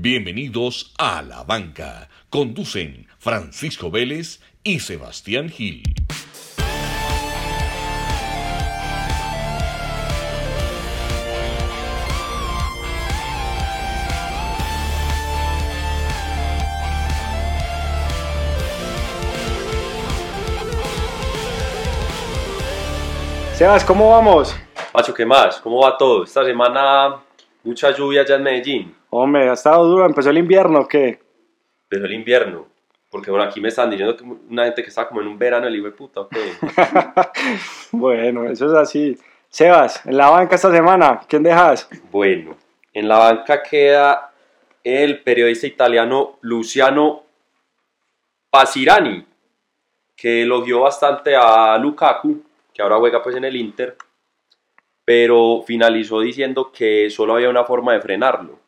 Bienvenidos a La Banca. Conducen Francisco Vélez y Sebastián Gil. Sebas, ¿cómo vamos? Pacho, ¿qué más? ¿Cómo va todo? Esta semana mucha lluvia allá en Medellín. Hombre, ha estado duro, empezó el invierno, ¿o ¿qué? Pero el invierno. Porque bueno, aquí me están diciendo que una gente que está como en un verano, el hijo de puta, ¿ok? bueno, eso es así. Sebas, en la banca esta semana, ¿quién dejas? Bueno, en la banca queda el periodista italiano Luciano Pasirani, que elogió bastante a Lukaku, que ahora juega pues en el Inter, pero finalizó diciendo que solo había una forma de frenarlo,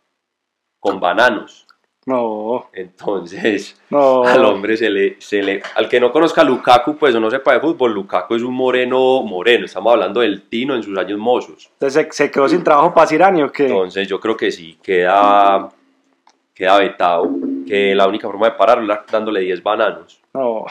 con bananos. No, Entonces, no. al hombre se le, se le... Al que no conozca a Lukaku, pues o no sepa de fútbol, Lukaku es un moreno moreno, estamos hablando del Tino en sus años mozos. Entonces se, se quedó sin trabajo Pasirani, ¿o qué? Entonces yo creo que sí, queda, queda vetado, que la única forma de pararlo es dándole 10 bananos. No,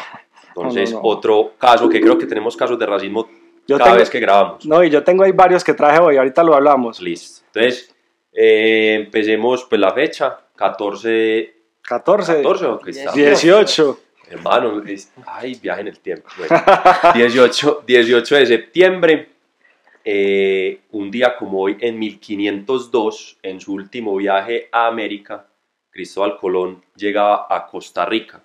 Entonces, no, no. otro caso, que creo que tenemos casos de racismo Yo cada tengo- vez que grabamos. no, y yo tengo ahí varios que traje hoy, ahorita lo hablamos. Listo. Entonces, eh, empecemos pues la fecha, 14... 14, 14 o qué está? 18. Hermano, es- ay, viaje en el tiempo. Bueno, 18, 18 de septiembre, eh, un día como hoy, en 1502, en su último viaje a América, Cristóbal Colón llegaba a Costa Rica,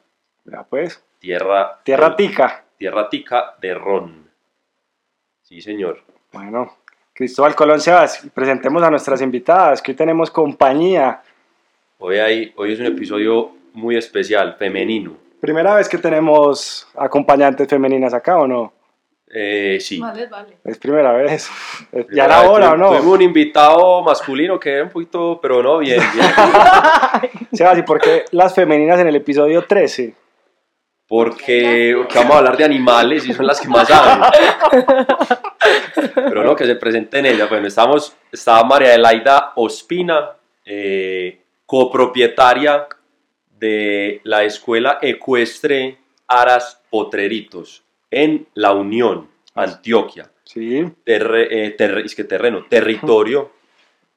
Ya pues, tierra, tierra tica. tierra tica de Ron. Sí, señor. Bueno, Cristóbal Colón Sebas, presentemos a nuestras invitadas, que hoy tenemos compañía. Hoy, hay, hoy es un episodio muy especial, femenino. Primera vez que tenemos acompañantes femeninas acá, ¿o no? Eh, sí. Más les vale. Es primera vez. Ya era hora, ¿o no? Tuvimos un invitado masculino que era un poquito, pero no, bien, bien. Sebas, ¿y por qué las femeninas en el episodio 13? Porque, porque vamos a hablar de animales y son las que más saben. Pero no, que se presenten ellas. Bueno, estamos, estaba María Adelaida Ospina, eh, copropietaria de la escuela ecuestre Aras Potreritos en La Unión, Antioquia. Sí, Terre- eh, terre- es que terreno, territorio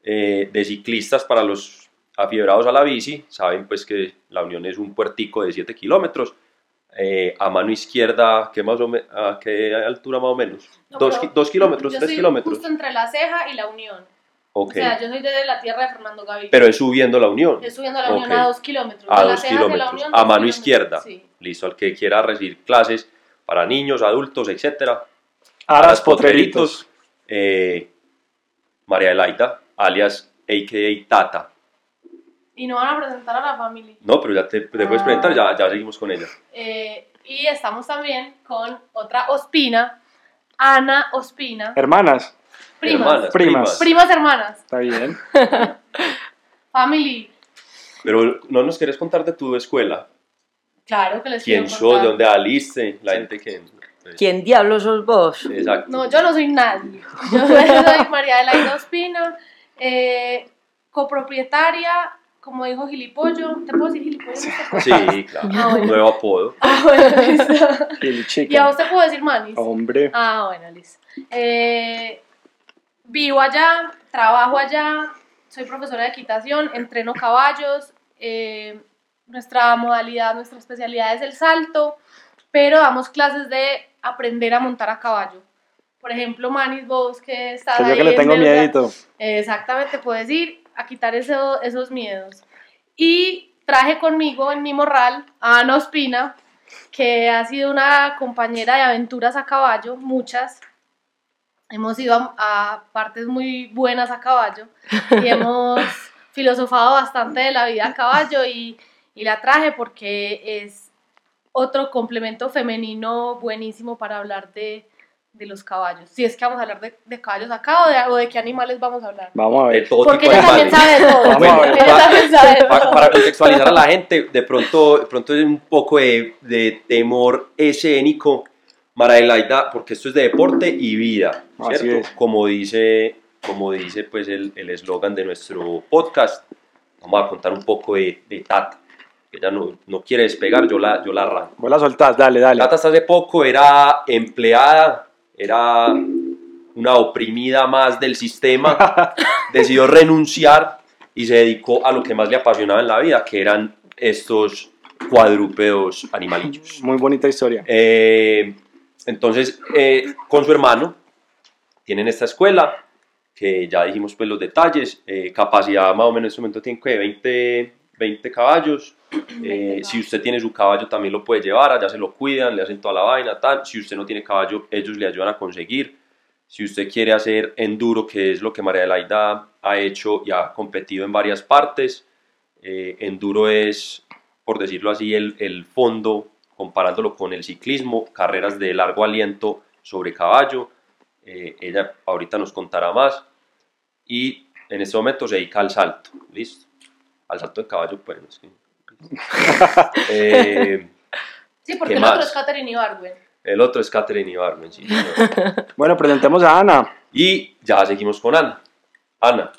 eh, de ciclistas para los afiebrados a la bici. Saben pues que La Unión es un puertico de 7 kilómetros. Eh, a mano izquierda, ¿qué, más o me- ¿a qué altura más o menos? No, dos, pero dos kilómetros, Yo tres soy kilómetros. justo entre la ceja y la unión. Ok, O sea, yo soy de la tierra de Fernando Gaviria. pero es subiendo La Unión. Estoy subiendo a la unión a dos kilómetros. A de la dos la kilómetros, unión, a mano kilómetros. izquierda. Sí. Listo, al que quiera recibir clases para niños, adultos, etcétera. Aras Potreritos. Eh, María Adelaida, alias AKA Tata. Y no van a presentar a la familia. No, pero ya te, te puedes presentar, ya, ya seguimos con ella. Eh, y estamos también con otra Ospina, Ana Ospina. Hermanas, Primas. Hermanas, Primas. Primas hermanas. está bien. Family. Pero no nos quieres contar de tu escuela. Claro que les ¿Quién quiero sos? ¿De dónde saliste? La gente que... ¿Quién diablos sos vos? Exacto. No, yo no soy nadie. Yo soy, María Adelaida Ospina, eh, copropietaria, como dijo Gilipollo. ¿Te puedo decir Gilipollo? Sí, claro. Ah, bueno. Nuevo apodo. Ah, bueno, listo. Y el chico. ¿Y a vos te puedo decir Manis? Hombre, Ah, bueno, listo. Eh, vivo allá, trabajo allá, soy profesora de equitación, entreno caballos. eh, nuestra modalidad, nuestra especialidad es el salto, pero damos clases de aprender a montar a caballo. Por ejemplo, Manis, vos que estás que yo ahí que le en tengo miedito. Exactamente, puedes ir a quitar eso- esos miedos. Y traje conmigo en mi morral a Ana Ospina, que ha sido una compañera de aventuras a caballo, muchas. Hemos ido a, a partes muy buenas a caballo y hemos filosofado bastante de la vida a caballo y, y la traje porque es otro complemento femenino buenísimo para hablar de, de los caballos. Si es que vamos a hablar de, de caballos acá o de, o de qué animales vamos a hablar. Vamos a ver. todo Porque tipo ella también sabe de todo. Vamos a ver. También sabe todo. para contextualizar a la gente, de pronto, de pronto es un poco de, de temor escénico, María Adelaida, porque esto es de deporte y vida, ¿cierto? Como dice, como dice pues el el eslogan de nuestro podcast, vamos a contar un poco de, de Tata. Ella no, no quiere despegar, yo la, yo la arranco. Vos la soltás, dale, dale. Tata hasta hace poco era empleada, era una oprimida más del sistema, decidió renunciar y se dedicó a lo que más le apasionaba en la vida, que eran estos cuadrúpedos animalillos. Muy bonita historia. Eh, entonces, eh, con su hermano, tienen esta escuela, que ya dijimos pues los detalles, eh, capacidad más o menos en este momento tiene que 20, 20 caballos. Eh, si usted tiene su caballo también lo puede llevar, allá se lo cuidan, le hacen toda la vaina, tal. Si usted no tiene caballo, ellos le ayudan a conseguir. Si usted quiere hacer enduro, que es lo que María Adelaida ha hecho y ha competido en varias partes, eh, enduro es, por decirlo así, el, el fondo, comparándolo con el ciclismo, carreras de largo aliento sobre caballo. Eh, ella ahorita nos contará más. Y en este momento se dedica al salto, ¿listo? Al salto de caballo, pues. no Eh, Sí, porque ¿Qué el otro es Catherine Ibargüen. el otro es Catherine Ibargüen, sí, señor. Bueno, presentemos a Ana. Y ya seguimos con Ana. Ana,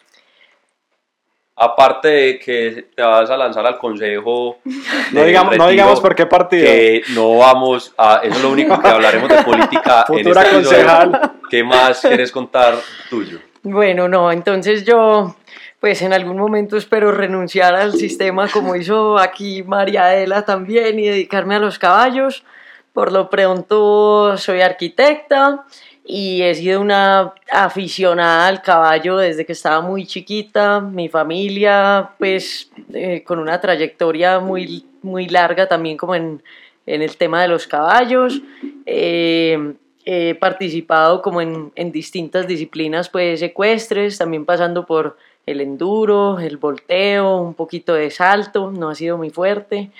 aparte de que te vas a lanzar al consejo, No digamos, no retiro, digamos por qué partido. que no vamos a, eso es lo único que hablaremos de política en Futura este episodio. concejal. ¿Qué más quieres contar tuyo? Bueno, no, entonces yo, pues en algún momento espero renunciar al sistema como hizo aquí María Adela también y dedicarme a los caballos. Por lo pronto soy arquitecta y he sido una aficionada al caballo desde que estaba muy chiquita. Mi familia, pues eh, con una trayectoria muy, muy larga también como en, en el tema de los caballos. Eh, he participado como en, en distintas disciplinas pues ecuestres, también pasando por el enduro, el volteo, un poquito de salto, no ha sido muy fuerte,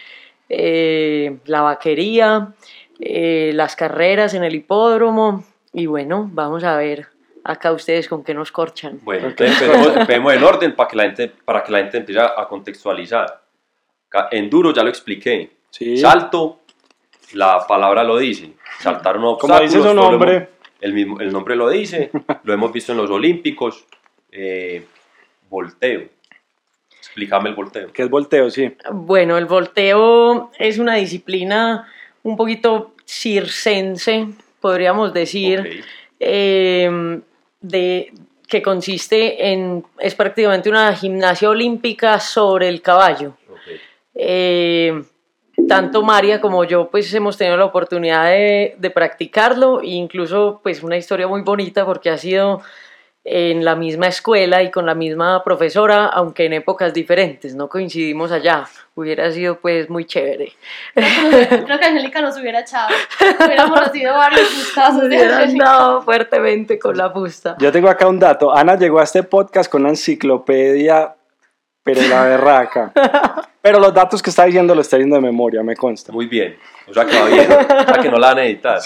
eh, la vaquería, eh, las carreras en el hipódromo y bueno, vamos a ver acá ustedes con qué nos corchan. Bueno, entonces empecemos en orden para que la gente, para que la gente empiece a contextualizar. Enduro ya lo expliqué. Sí. Salto, la palabra lo dice. Saltar un Como dice su nombre. el, mismo, el nombre lo dice. lo hemos visto en los Olímpicos. Eh, volteo. Explícame el volteo. Que es volteo, sí. Bueno, el volteo es una disciplina un poquito circense, podríamos decir. Ok. eh, de, que consiste en, es prácticamente una gimnasia olímpica sobre el caballo. ok. Eh, tanto María como yo pues hemos tenido la oportunidad de, de practicarlo e incluso pues una historia muy bonita porque ha sido en la misma escuela y con la misma profesora, aunque en épocas diferentes, no coincidimos allá. Hubiera sido pues muy chévere. Creo que Angélica nos hubiera echado. Hubiéramos recibido varios gustazos andado fuertemente con la fusta. Yo tengo acá un dato. Ana llegó a este podcast con una enciclopedia, pero la berraca. Pero los datos que está diciendo lo está diciendo de memoria, me consta. Muy bien. O sea que va bien. O sea que no la van a editar.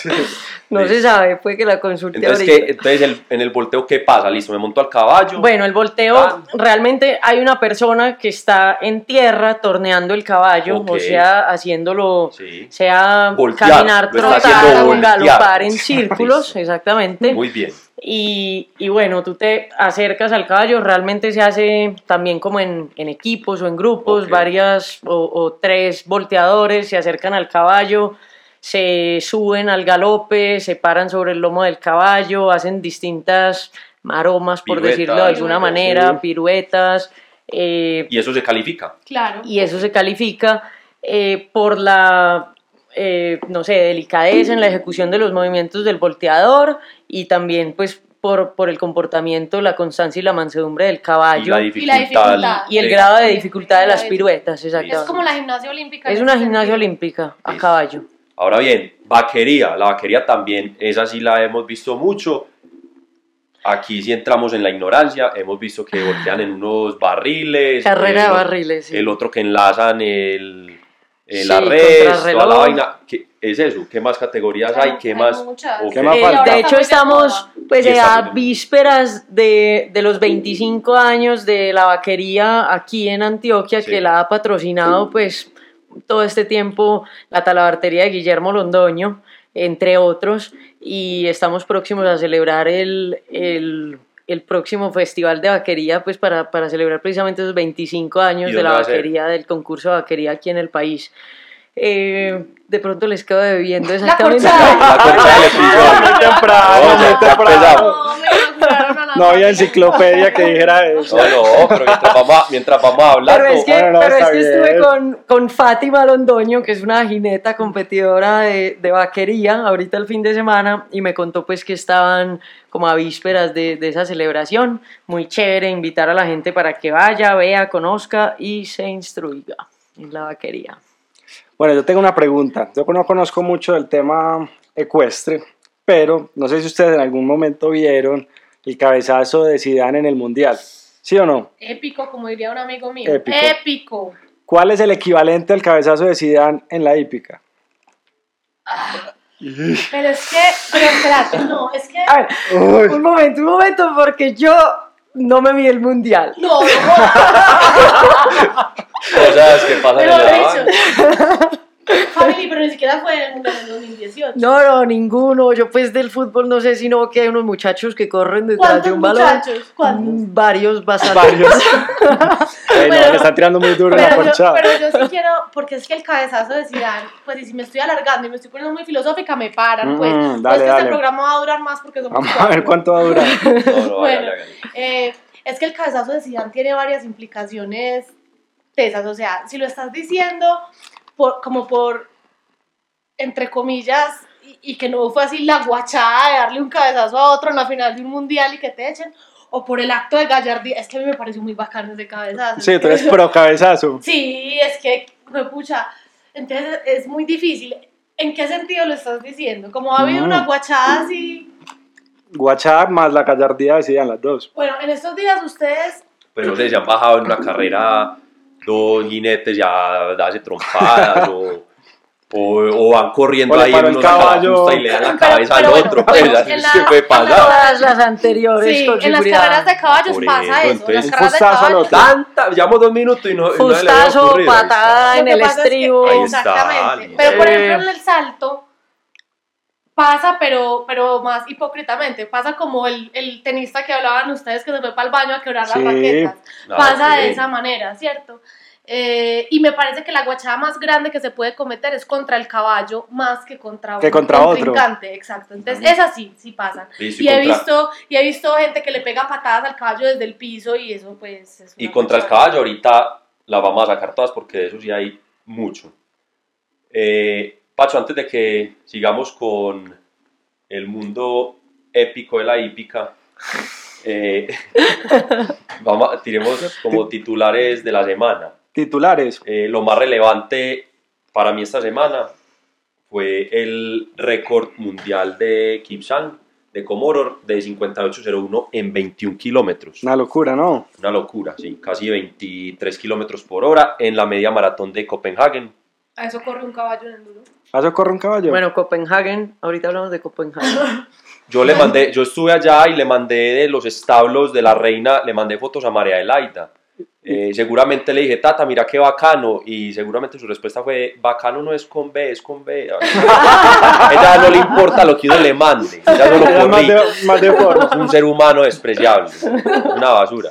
No Listo. se sabe, puede que la consulte Entonces, ahorita. ¿qué- entonces el- en el volteo, ¿qué pasa? Listo, me monto al caballo. Bueno, el volteo, Ah. realmente hay una persona que está en tierra torneando el caballo, o sea, haciéndolo, Sí. sea Voltear, caminar, trotar voltear. galopar en círculos, Listo. exactamente. Muy bien. Y, y bueno, tú te acercas al caballo, realmente se hace también como en, en equipos o en grupos, varias o, o tres volteadores se acercan al caballo, se suben al galope, se paran sobre el lomo del caballo, hacen distintas maromas, por Piruetas, decirlo de alguna manera, sí. piruetas, eh, Y eso se califica. Claro. y eso se califica eh, por la, eh, no sé, delicadeza en la ejecución de los movimientos del volteador y también pues por, por el comportamiento, la constancia y la mansedumbre del Y caballo la y, dificultad. dificultad. el de- grado de dificultad de las piruetas. Es como la gimnasia olímpica. Es una ese gimnasia olímpica a caballo. Ahora bien, vaquería. La vaquería también, esa sí la hemos visto mucho. Aquí sí entramos en la ignorancia. Hemos visto que voltean en unos barriles. Carrera el de o- barriles. sí. El otro que enlazan el, el Sí, arrest, toda la vaina. ¿Qué es eso? ¿Qué más categorías hay? ¿Qué Hay más? muchas. Ok. ¿Qué más Eh, falta? de hecho, estamos pues, a vísperas de, de los 25 años de la vaquería aquí en Antioquia, Sí. que la ha patrocinado pues todo este tiempo la talabartería de Guillermo Londoño, entre otros, y estamos próximos a celebrar el, el, el próximo festival de vaquería, pues para, para celebrar precisamente esos 25 años ¿Y de la vaquería, del concurso de vaquería aquí en el país. Eh, de pronto les quedo debiendo La exactamente. corchada. La corchada del episodio. Muy temprano, No, muy temprano. No, había enciclopedia que dijera eso. No, no, pero mientras vamos a, mientras vamos a hablar, Pero es que, No, no, pero es que estuve con, con Fátima Londoño, que es una jineta competidora de, de vaquería, ahorita el fin de semana, y me contó pues que estaban como a vísperas de, de esa celebración. Muy chévere invitar a la gente para que vaya, vea, conozca y se instruiga en la vaquería. Bueno, yo tengo una pregunta. Yo no conozco mucho del tema ecuestre, pero no sé si ustedes en algún momento vieron el cabezazo de Zidane en el Mundial. ¿Sí o no? Épico, como diría un amigo mío. Épico. Épico. ¿Cuál es el equivalente al cabezazo de Zidane en la hípica? Pero es que, pero espérate, no, es que. A ver, Uy, un momento, un momento, porque yo no me vi el mundial. No, no, Cosas que pasan en pero la banca. dicho. Family, pero ni siquiera fue en el Mundial en 2018. No, no, ninguno. Yo pues del fútbol no sé, sino que hay unos muchachos que corren detrás ¿Cuántos de un balón. muchachos? ¿Cuántos? Mm, Varios, bastante. varios. Ey, no, le están tirando muy duro en la Pero yo, corchada. pero yo sí quiero, porque es que el cabezazo de Zidane, pues y si me estoy alargando y me estoy poniendo muy filosófica, me paran, pues. Mm, pues dale, que dale. este programa va a durar más porque somos Vamos a ver cuánto va a durar. No, no, Bueno, eh, es que el cabezazo de Zidane tiene varias implicaciones tesas, o sea, si lo estás diciendo por, como por, entre comillas, y, y que no fue así la guachada de darle un cabezazo a otro en la final de un mundial y que te echen, o por el acto de gallardía, es que a mí me pareció muy bacano ese cabezazo. Sí, tú eres pro cabezazo. Sí, es que, fue pucha, entonces es muy difícil. ¿En qué sentido lo estás diciendo? Como ha habido Mm. una guachada así... WhatsApp más la gallardía de Zidane, las dos. Bueno, en estos días ustedes Pero sé, se han bajado en una carrera dos jinetes ya darse trompadas o, o, o van corriendo O le ahí uno caballo. y le dan la Pero- cabeza pero al otro. pues, en es la- que puede en. Todas las anteriores Sí, con en las seguridad. carreras de caballos Por pasa eso. En las carreras de caballos. llevamos dos minutos y no, y no le había Fustazo, está. patada en el pasa es que- estribo. Ahí está, Exactamente. Pero por ejemplo en el salto pasa, pero, pero más hipócritamente. Pasa como el, el tenista que hablaban ustedes que se fue para el baño a quebrar Sí. las raquetas. Pasa ok. de esa manera, ¿cierto? Eh, y me parece que la guachada más grande que se puede cometer es contra el caballo más que contra Que un contra otro. exacto. Entonces, esas sí, sí pasan. Listo, Y y, he, contra, visto, y he visto gente que le pega patadas al caballo desde el piso y eso pues es y contra el caballo ahorita las vamos a sacar todas porque de eso sí hay mucho. Eh, Pacho, antes de que sigamos con el mundo épico de la hípica, eh, vamos, a- tiremos como titulares de la semana. Titulares. Eh, lo más relevante para mí esta semana fue el récord mundial de Kipsang de Comoror de 58.01 en 21 kilómetros. Una locura, ¿no? Una locura, sí, casi 23 kilómetros por hora en la media maratón de Copenhagen. A eso corre un caballo en enduro. ¿A eso corre un caballo? Bueno, Copenhagen, ahorita hablamos de Copenhagen. Yo le mandé, yo estuve allá y le mandé de los establos de la reina, le mandé fotos a María Elaida. Eh, seguramente le dije, Tata, mira qué bacano. Y seguramente su respuesta fue, bacano no es con B, es con B. ella no le importa lo que uno le mande. Ella solo Era más de, más de un ser humano despreciable. Una basura.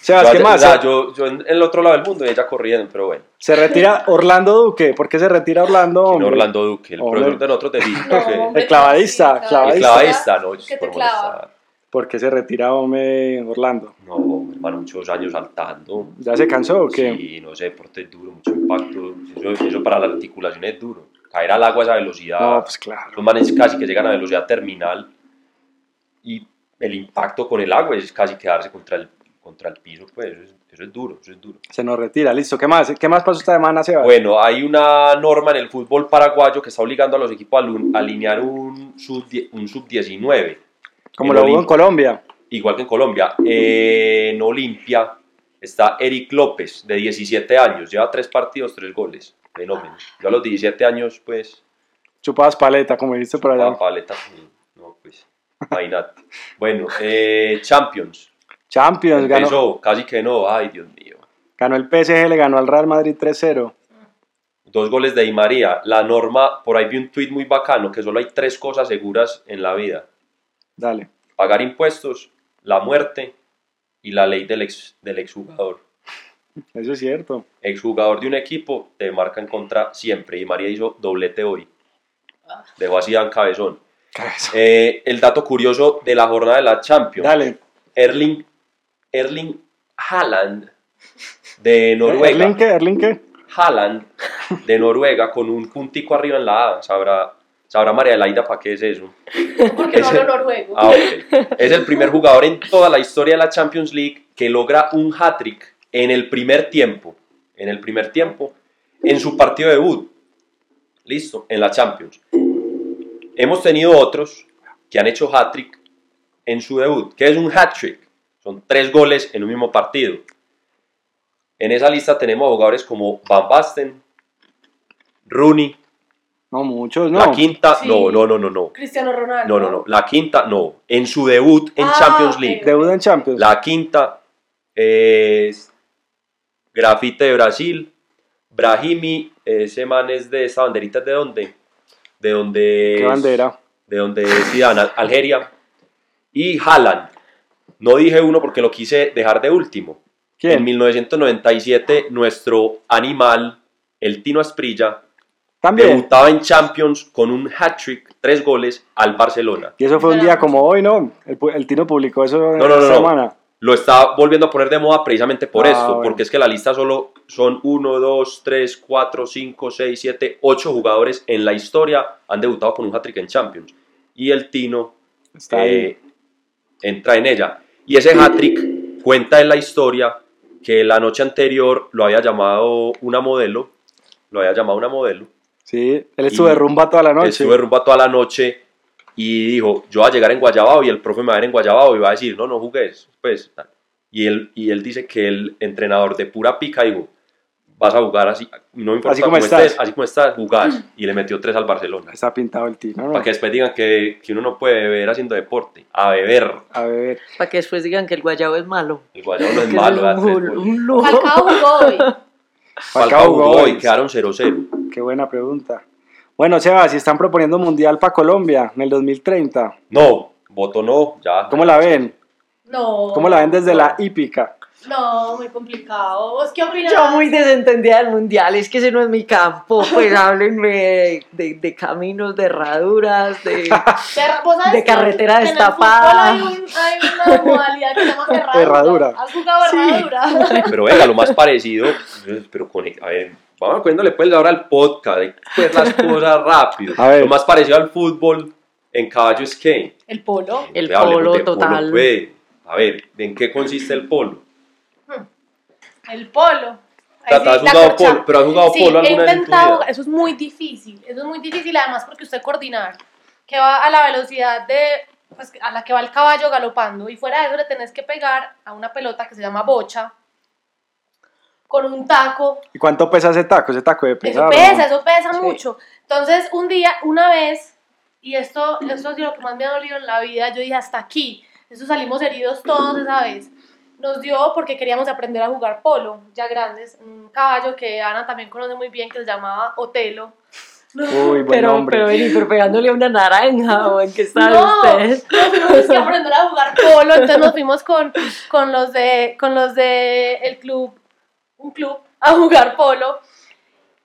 Sebas, ¿qué más? o sea, yo, yo en el otro lado del mundo y ella corriendo, pero bueno. Se retira Orlando Duque. ¿Por qué se retira Orlando? Hombre? Orlando Duque, el Hombre. profesor de nosotros de. No, hombre, El clavadista, clavadista. el clavadista, no, te por molestar. ¿Por qué se retira hombre Orlando? No, hermano, muchos años saltando. ¿Ya se cansó o qué? Sí, no sé, deporte es duro, mucho impacto. Eso, eso para la articulación es duro. Caer al agua a esa velocidad. No, pues claro. Los manes casi que llegan a velocidad terminal y el impacto con el agua es casi quedarse contra el, contra el piso, pues eso es, eso es duro, eso es duro. Se nos retira, listo. ¿Qué más? ¿Qué más pasó esta semana, Sebas? Bueno, hay una norma en el fútbol paraguayo que está obligando a los equipos a alinear un sub, un sub 19, Como lo hubo en. Colombia. igual que en Colombia. Eh, en Olimpia está Eric López, de 17 años, lleva tres partidos, tres goles. Fenómeno. Yo a los 17 años, pues, Chupadas paleta, como dijiste por allá. paleta. No, pues, imagínate. Bueno, eh, Champions. Champions, ganó, Empezó, casi que no, ay, Dios mío. ganó el PSG, le ganó al Real Madrid 3-0. Dos goles de Di María. La norma, por ahí vi un tweet muy bacano, que solo hay tres cosas seguras en la vida. Dale. Pagar impuestos, la muerte y la ley del, ex, del exjugador. Eso es cierto. Exjugador de un equipo te marca en contra siempre y María hizo doblete hoy. Dejó así a cabezón. Cabeza. Eh, el dato curioso de la jornada de la Champions. Dale. Erling, Erling Haaland de Noruega. ¿Erling qué? ¿Erling qué? Haaland de Noruega con un puntico arriba en la A. Sabrá, sabrá María Elaida para qué es eso. Porque no hablo noruego. Ah, ok. Es el primer jugador en toda la historia de la Champions League que logra un hat-trick en el primer tiempo. En el primer tiempo, en su partido de debut. Listo, en la Champions. Hemos tenido otros que han hecho hat-trick en su debut. ¿Qué es un hat-trick? Son tres goles en un mismo partido. En esa lista tenemos jugadores como Van Basten, Rooney, No, muchos, no. la quinta, Sí. no, no, no, no, no. Cristiano Ronaldo. No, no, no. La quinta, no. En su debut en Ah, Champions. League. Debut en Champions. La quinta es Grafite de Brasil. Brahimi, ese man es de esa banderita de dónde? De donde ¿Qué es- bandera? De donde es Zidane, Al- Algeria. Y Haaland. No dije uno porque lo quise dejar de último. En ¿Quién? 1997, nuestro animal, el Tino Asprilla, También. debutaba en Champions con un hat-trick, tres goles al Barcelona. Y eso fue un día como hoy, ¿no? El, Tino publicó eso No, no, no, no. semana. Lo está volviendo a poner de moda precisamente por Ah, esto, bueno. porque es que la lista solo son 1, 2, 3, 4, 5, 6, 7, 8 jugadores en la historia han debutado con un hat-trick en Champions. Y el Tino Está ahí. eh, entra en ella. Y ese hat-trick cuenta en la historia que la noche anterior lo había llamado una modelo, lo había llamado una modelo, Sí, él estuvo de rumba toda la noche. estuve rumba toda la noche y dijo, yo voy a llegar en Guayabao y el profe me va a ver en Guayabao y va a decir, no, no jugues, pues. Y él, y él dice que el entrenador de pura pica dijo, vas a jugar así, no me importa Así como cómo estás. estés, así como estás, jugás. Y le metió tres al Barcelona. Está pintado el Tino, ¿no? Para que después digan que, que uno no puede beber haciendo deporte. A beber. A ver, Para que después digan que el guayabo es malo. El Guayabo no es malo. es un. Falcao jugó hoy. Falcao jugó hoy. y quedaron 0-0. Qué buena pregunta. Bueno, Seba, si están proponiendo mundial para Colombia en el 2030, No, voto no, ya. ¿cómo la ven? No. ¿Cómo la ven desde No. la hípica? No, muy complicado. ¿Vos qué opinas? Yo muy desentendida del mundial, es que ese no es mi campo, pues háblenme de, de- de caminos, de herraduras, de... Pero, ¿vos sabes De carretera destapada. Hay, un- hay una modalidad que se llama herradura. Herradura. ¿Has jugado herradura? Pero venga, lo más parecido, pero con, a ver, vamos poniéndole pues ahora al podcast, pues las cosas rápido. A ver. Lo más parecido al fútbol en caballo es que El polo. El polo total. pues. A ver, ¿en qué consiste el polo? El polo. Ahí Tata, has jugado polo, pero has jugado Sí, polo he alguna vez en tu intentado, vida? eso es muy difícil, eso es muy difícil además porque usted coordinar, que va a la velocidad de, pues, a la que va el caballo galopando y fuera de eso le tenés que pegar a una pelota que se llama bocha con un taco, ¿Y cuánto pesa ese taco? Ese taco de eso pesar, pesa, ¿no? eso pesa Sí. mucho. Entonces un día, una vez, y esto, esto ha sido lo que más me ha dolido en la vida, yo dije hasta aquí, eso salimos heridos todos esa vez. Nos dio porque queríamos aprender a jugar polo, ya grandes, un caballo que Ana también conoce muy bien que se llamaba Otelo. Uy, buen Pero, nombre. pero vení, pero pegándole a una naranja, ¿o en qué están No, tuvimos que aprender a jugar polo, entonces nos fuimos con, con los de con los de el club, un club, a jugar polo.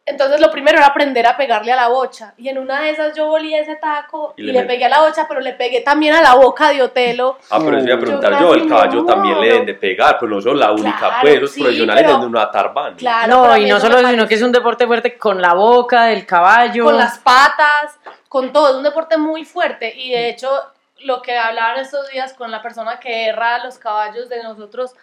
Entonces lo primero era aprender a pegarle a la bocha. Y en una de esas yo volí ese taco Y y, le pegué a la bocha, pero le pegué también a la boca de Otelo. Ah, pero eso iba a Yo preguntar yo, el caballo también le deben de pegar, pero no son la única, Claro, pues, esos sí, profesionales pero- deben de una tarban. Claro, No, y no solo eso, sino que es un deporte fuerte con la boca, del caballo. con las patas, con todo, es un deporte muy fuerte y de hecho lo que hablaban estos días con la persona que erra los caballos de nosotros,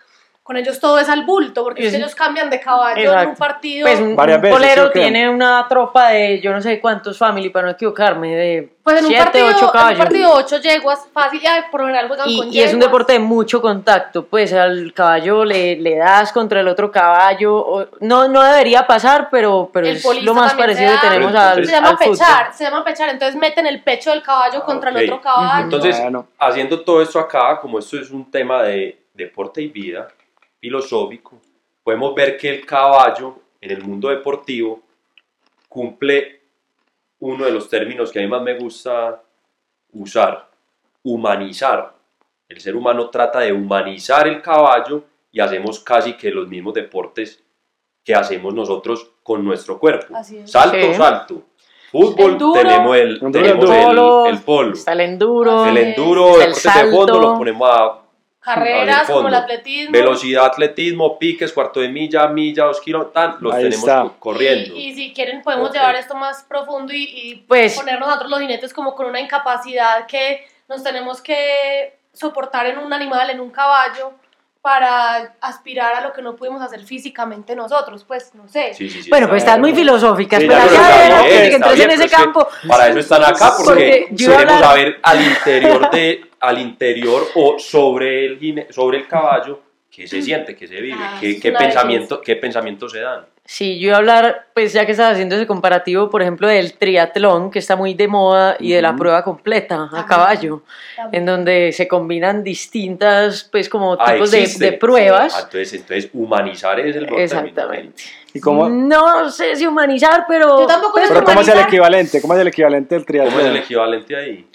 con ellos todo es al bulto, porque es ellos cambian de caballo en un partido. Pues un, Varias un veces, polero ¿sí o qué? tiene una tropa de yo no sé cuántos family, para no equivocarme, de Pues en un, siete, partido, ocho en un caballos. partido ocho yeguas, fácil, y ay, por lo general juegan Y, con y es un deporte de mucho contacto, pues al caballo le, le das contra el otro caballo, o- no, no debería pasar, pero, pero El es lo más parecido que tenemos al, entonces- Se llama al fútbol. pechar, se llama pechar, entonces meten el pecho del caballo Ah, contra el otro caballo. Entonces, Bueno. haciendo todo esto acá, como esto es un tema de deporte y vida, filosófico, podemos ver que el caballo en el mundo deportivo cumple uno de los términos que a mí más me gusta usar, humanizar el ser humano trata de humanizar el caballo y hacemos casi que los mismos deportes que hacemos nosotros con nuestro cuerpo. Salto, Sí. salto. Fútbol, Enduro. tenemos el, tenemos el, el polo. Está el enduro, El enduro, el de fondo, salto. lo ponemos a Carreras como el atletismo. velocidad, atletismo, piques, cuarto de milla, milla, dos kilos, tan, los Ahí tenemos está. corriendo. Y, y si quieren podemos llevar esto más profundo y, y Pues- ponernos nosotros los jinetes como con una incapacidad que nos tenemos que soportar en un animal, en un caballo, para aspirar a lo que no pudimos hacer físicamente nosotros, pues no sé. Sí, sí, sí, Bueno, pues estás muy filosófica. Sí, pero que está entonces en ese pero es que campo. Para eso están acá, porque, queremos hablar- saber al interior de, al interior o sobre el, sobre el caballo qué se siente, qué se vive, Ah, qué, qué pensamiento, qué pensamientos se dan. Sí, yo iba a hablar, pues ya que estás haciendo ese comparativo, por ejemplo, del triatlón, que está muy de moda, y de la prueba completa a caballo, en donde se combinan distintas, pues como Ah, tipos de, pruebas. Ah, entonces, entonces, humanizar es el. Exactamente. ¿Y cómo, No sé si humanizar, pero... Yo tampoco sé pero cómo es el equivalente? ¿Cómo es el equivalente del triatlón? ¿Cómo es el equivalente ahí?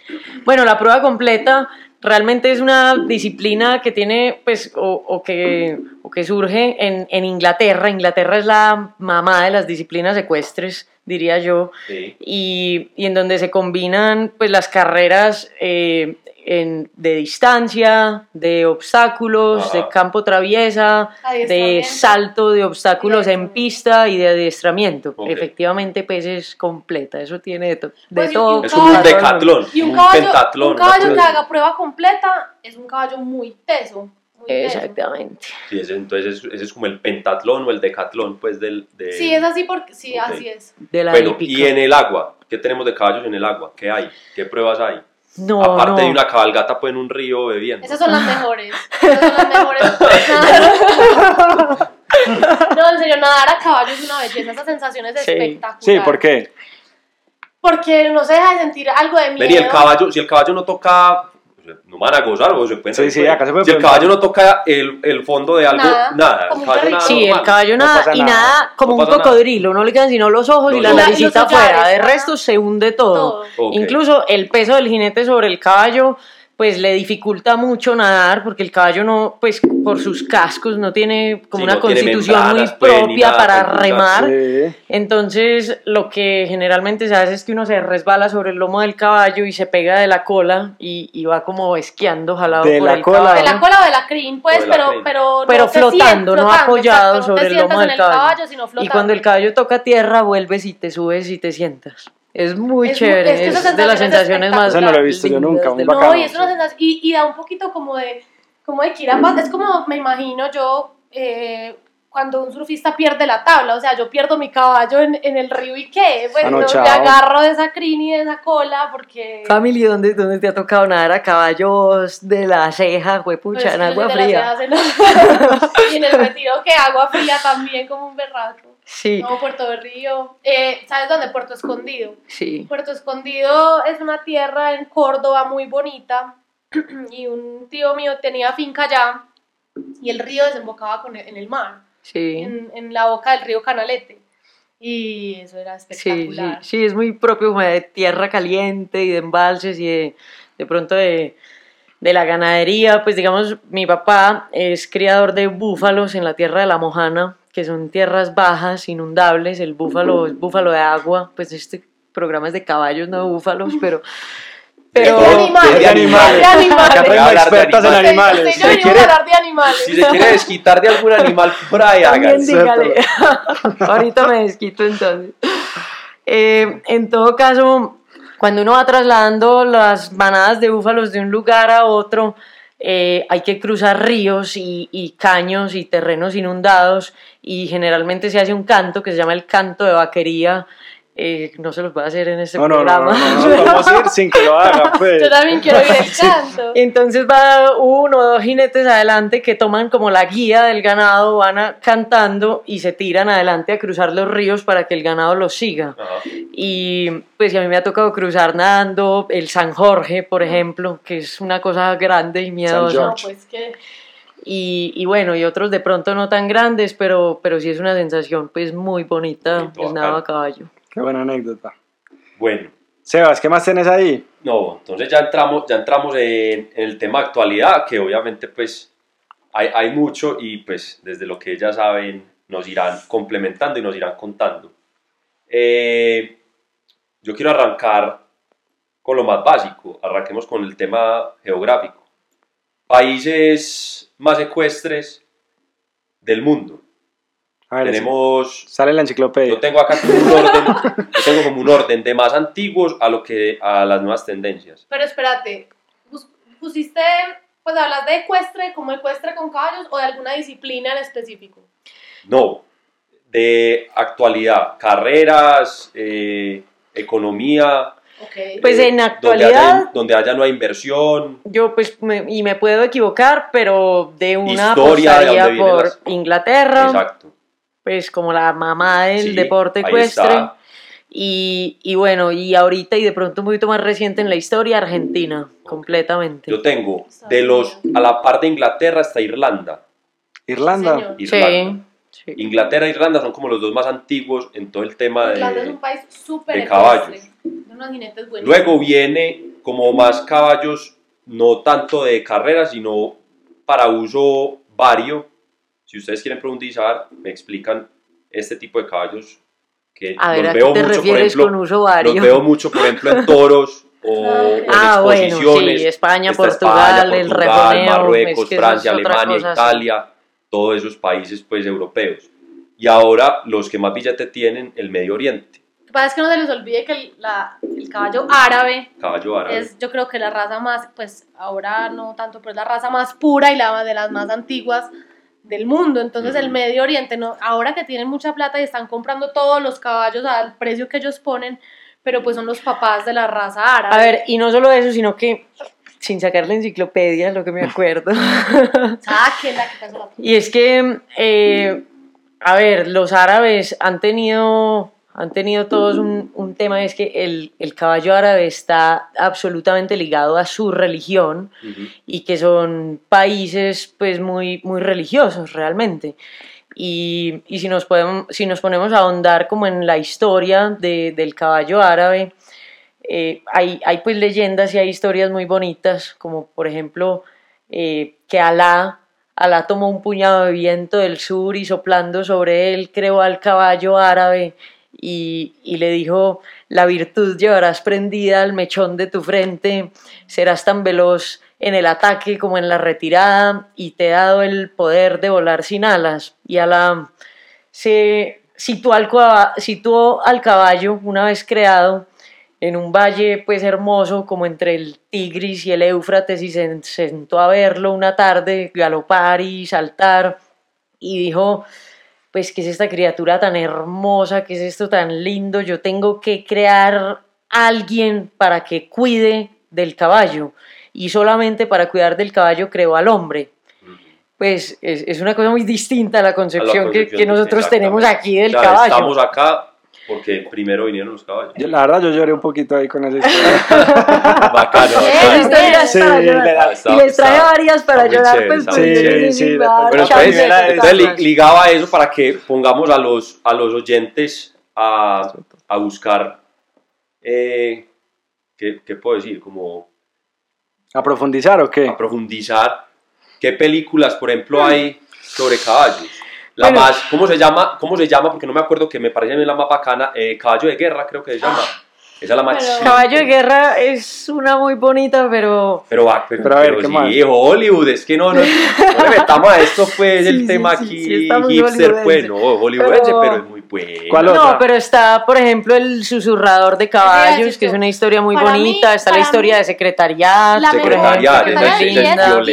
Bueno, la prueba completa realmente es una disciplina que tiene, pues, o, o que, o que surge en, en Inglaterra. Inglaterra es la mamá de las disciplinas ecuestres, diría yo, Sí. y, y en donde se combinan, pues, las carreras eh, en- de distancia, de obstáculos, Ajá. de campo traviesa, de salto de obstáculos en pista y de adiestramiento. Ok. Efectivamente, pues, es completa. Eso tiene de, to- de Pues, y- todo. y Es como un caballo- decatlón, Y un un caballo, pentatlón. un caballo que haga prueba completa es un caballo muy teso. Muy teso. Exactamente. Sí, ese, entonces ese es como el pentatlón o el decatlón, pues, del... de- Sí, es así porque sí, Ok. así es. De la Bueno, y en el agua, ¿qué tenemos de caballos en el agua? ¿Qué hay? ¿Qué pruebas hay? No, Aparte no. de una cabalgata pues en un río bebiendo. Esas son las mejores. Esas son las mejores. No, en serio, nadar a caballo es una belleza. Esa sensación es Sí. espectacular. Sí, ¿por qué? Porque no se deja de sentir algo de miedo. Vení, el caballo, si el caballo no toca, no van a gozar se pueden Sí, sí, pueden- acá se puede Si el caballo no toca el, el fondo de algo, Nada, nada. el caballo Sí, el caballo nada y nada. nada como No un cocodrilo, no le quedan sino los ojos y la naricita afuera, de resto se hunde todo. Incluso el peso del jinete sobre el caballo pues le dificulta mucho nadar porque el caballo no, pues por sus cascos no tiene como Sí, una no constitución muy pues, propia para remar. Sí. Entonces, lo que generalmente se hace es que uno se resbala sobre el lomo del caballo y se pega de la cola y, y va como esquiando jalado De por la el cola. caballo. De la cola o de la crin, pues, la pero, crin. pero, Pero no flotando, sien- no apoyado exacto, sobre no el lomo del caballo. caballo, sino flotando. Y cuando el caballo toca tierra, vuelves y te subes y te sientas. Es muy Es muy- chévere, es que es, de las sensaciones más Eso no lo he visto yo nunca, muy bacano. No, y es una sensación, y, y da un poquito como de, como de quirapaz, es como, me imagino yo, eh, cuando un surfista pierde la tabla, o sea, yo pierdo mi caballo en, en el río y qué, pues Ah, no, no, chao. me agarro de esa crin y de esa cola, porque... Family, ¿dónde, ¿dónde te ha tocado nadar a caballos de la ceja, pues, huepucha, en que agua fría? y en el retiro que agua fría también, como un berraco. Sí, No, Puerto de Río. Eh, ¿Sabes dónde? Puerto Escondido. sí. Puerto Escondido es una tierra en Córdoba muy bonita y un tío mío tenía finca allá y el río desembocaba con el- en el mar, Sí, en, en la boca del río Canalete y eso era sí, sí, espectacular. sí, es muy propio como de tierra caliente y de embalses y de, de pronto de, de la ganadería. Pues digamos, mi papá es criador de búfalos en la tierra de la Mojana, que son tierras bajas, inundables. El búfalo es búfalo de agua, pues este programa es de caballos, no de búfalos, pero... Pero, de animales, de animales. de animales. De expertas en animales. Si venimos quiere- hablar de animales. Si se quiere desquitar de algún animal por ahí, dígale. Ahorita me desquito entonces. Eh, en todo caso, cuando uno va trasladando las manadas de búfalos de un lugar a otro, eh, hay que cruzar ríos y, y caños y terrenos inundados y generalmente se hace un canto que se llama el canto de vaquería. Eh, no se los voy a hacer en este No, no, no, programa. no, no, no, vamos a ir sin que lo haga, pues. Yo también quiero oír el canto. Entonces va uno o dos jinetes adelante que toman como la guía del ganado, van a- cantando y se tiran adelante a cruzar los ríos para que el ganado los siga. Ajá. Y pues a mí me ha tocado cruzar nadando el San Jorge, por ejemplo, que es una cosa grande y miedosa. Pues que Y, y bueno, y otros de pronto no tan grandes, pero, pero sí es una sensación pues muy bonita el nado a caballo. Qué buena anécdota. Bueno, Sebas, ¿qué más tenés ahí? No, entonces ya entramos, ya entramos en, en el tema actualidad, que obviamente pues hay, hay mucho y pues desde lo que ya saben nos irán complementando y nos irán contando. Eh, yo quiero arrancar con lo más básico, arranquemos con el tema geográfico. Países más ecuestres del mundo. A ver, Tenemos sale la enciclopedia. yo tengo acá como un orden, yo tengo como un orden de más antiguos a lo que a las nuevas tendencias. Pero espérate, ¿pusiste, pues hablas de ecuestre, como ecuestre con caballos o de alguna disciplina en específico? No, de actualidad, carreras, eh, economía. Ok. Pues eh, en donde actualidad- haya, donde haya no invversión. Yo pues, me- y me puedo equivocar, pero de una Historia, de por las- Inglaterra, Exacto. Pues como la mamá del Sí, deporte ecuestre. Y, y bueno, y ahorita y de pronto un poquito más reciente en la historia, Argentina, completamente. Yo tengo de los a la par de Inglaterra hasta Irlanda. Irlanda. Señor. Irlanda. Sí, sí. Inglaterra e Irlanda son como los dos más antiguos en todo el tema Irlanda es de. un país súper de caballos. De unos jinetes buenos. Luego viene como más caballos, no tanto de carrera, sino para uso vario. Si ustedes quieren profundizar, me explican este tipo de caballos que A ver, los ¿a qué veo te mucho, por refieres ejemplo, con uso vario? los veo mucho, por ejemplo, en toros o, o en Ah, bueno, exposiciones. sí, España, Portugal, el Portugal, rejoneo, Marruecos, es que Francia, Alemania. Italia, todos esos países pues europeos. Y ahora los que más billete tienen, el Medio Oriente, Lo que pasa es que no se les olvide que el, la- el caballo árabe caballo árabe. es, yo creo que la raza más, pues ahora no tanto, pero es la raza más pura y la de las más antiguas del mundo. Entonces el. Medio Oriente, no, ahora que tienen mucha plata y están comprando todos los caballos al precio que ellos ponen, pero pues son los papás de la raza árabe. A ver, y no solo eso, sino que sin sacar la enciclopedia, lo que me acuerdo. Que Y es que, eh, a ver, los árabes han tenido, han tenido todos un, un tema, es que el, el caballo árabe está absolutamente ligado a su religión Ujú. y que son países pues muy, muy religiosos realmente. Y, y si, nos podemos, si nos ponemos a ahondar como en la historia de- del caballo árabe, eh, hay, hay pues leyendas y hay historias muy bonitas, como por ejemplo eh, que Alá, Alá tomó un puñado de viento del sur y soplando sobre él creó al caballo árabe y, le dijo, la virtud llevarás prendida al mechón de tu frente, serás tan veloz en el ataque como en la retirada y te he dado el poder de volar sin alas. Y Alá se situó al, situó al caballo una vez creado en un valle pues hermoso como entre el Tigris y el Éufrates y se sentó a verlo una tarde galopar y saltar y dijo pues qué es esta criatura tan hermosa, qué es esto tan lindo, yo tengo que crear alguien para que cuide del caballo. Y solamente para cuidar del caballo creó al hombre. Pues es, es una cosa muy distinta a la concepción, que- concepción, que, nosotros tenemos aquí del caballo. Estamos acá porque primero vinieron los caballos. Yo, la verdad, yo lloré un poquito ahí con esa historia. Bacano, bacano. Sí, y les traje está- varias para llorar, chévere, pues Sí, sí, pero Bueno, entonces, entonces ligaba eso para que pongamos a los, a los oyentes a, a buscar, eh, ¿qué, qué puedo decir? Como ¿A profundizar o qué? a profundizar qué películas, por ejemplo, hay sobre caballos. La Bueno. más, ¿cómo se llama? ¿Cómo se llama? Porque no me acuerdo que me parece a mí la más bacana. eh, Caballo de guerra, creo que se llama. Esa es la más Pero-. Caballo de guerra es una muy bonita, pero Pero, va, pero, Pero a ver, pero ¿qué sí, más? Hollywood, es que no, no, no le metamos a esto, pues, Sí, el sí, tema sí, aquí hipster, pues, hollywoodense. no, hollywoodense, Pero- pero, es muy bueno. ¿Cuál no, otra? pero está, por ejemplo, el susurrador de caballos, que es una historia muy Para mí- bonita. está la historia mí- de secretariat, La Secretariat, que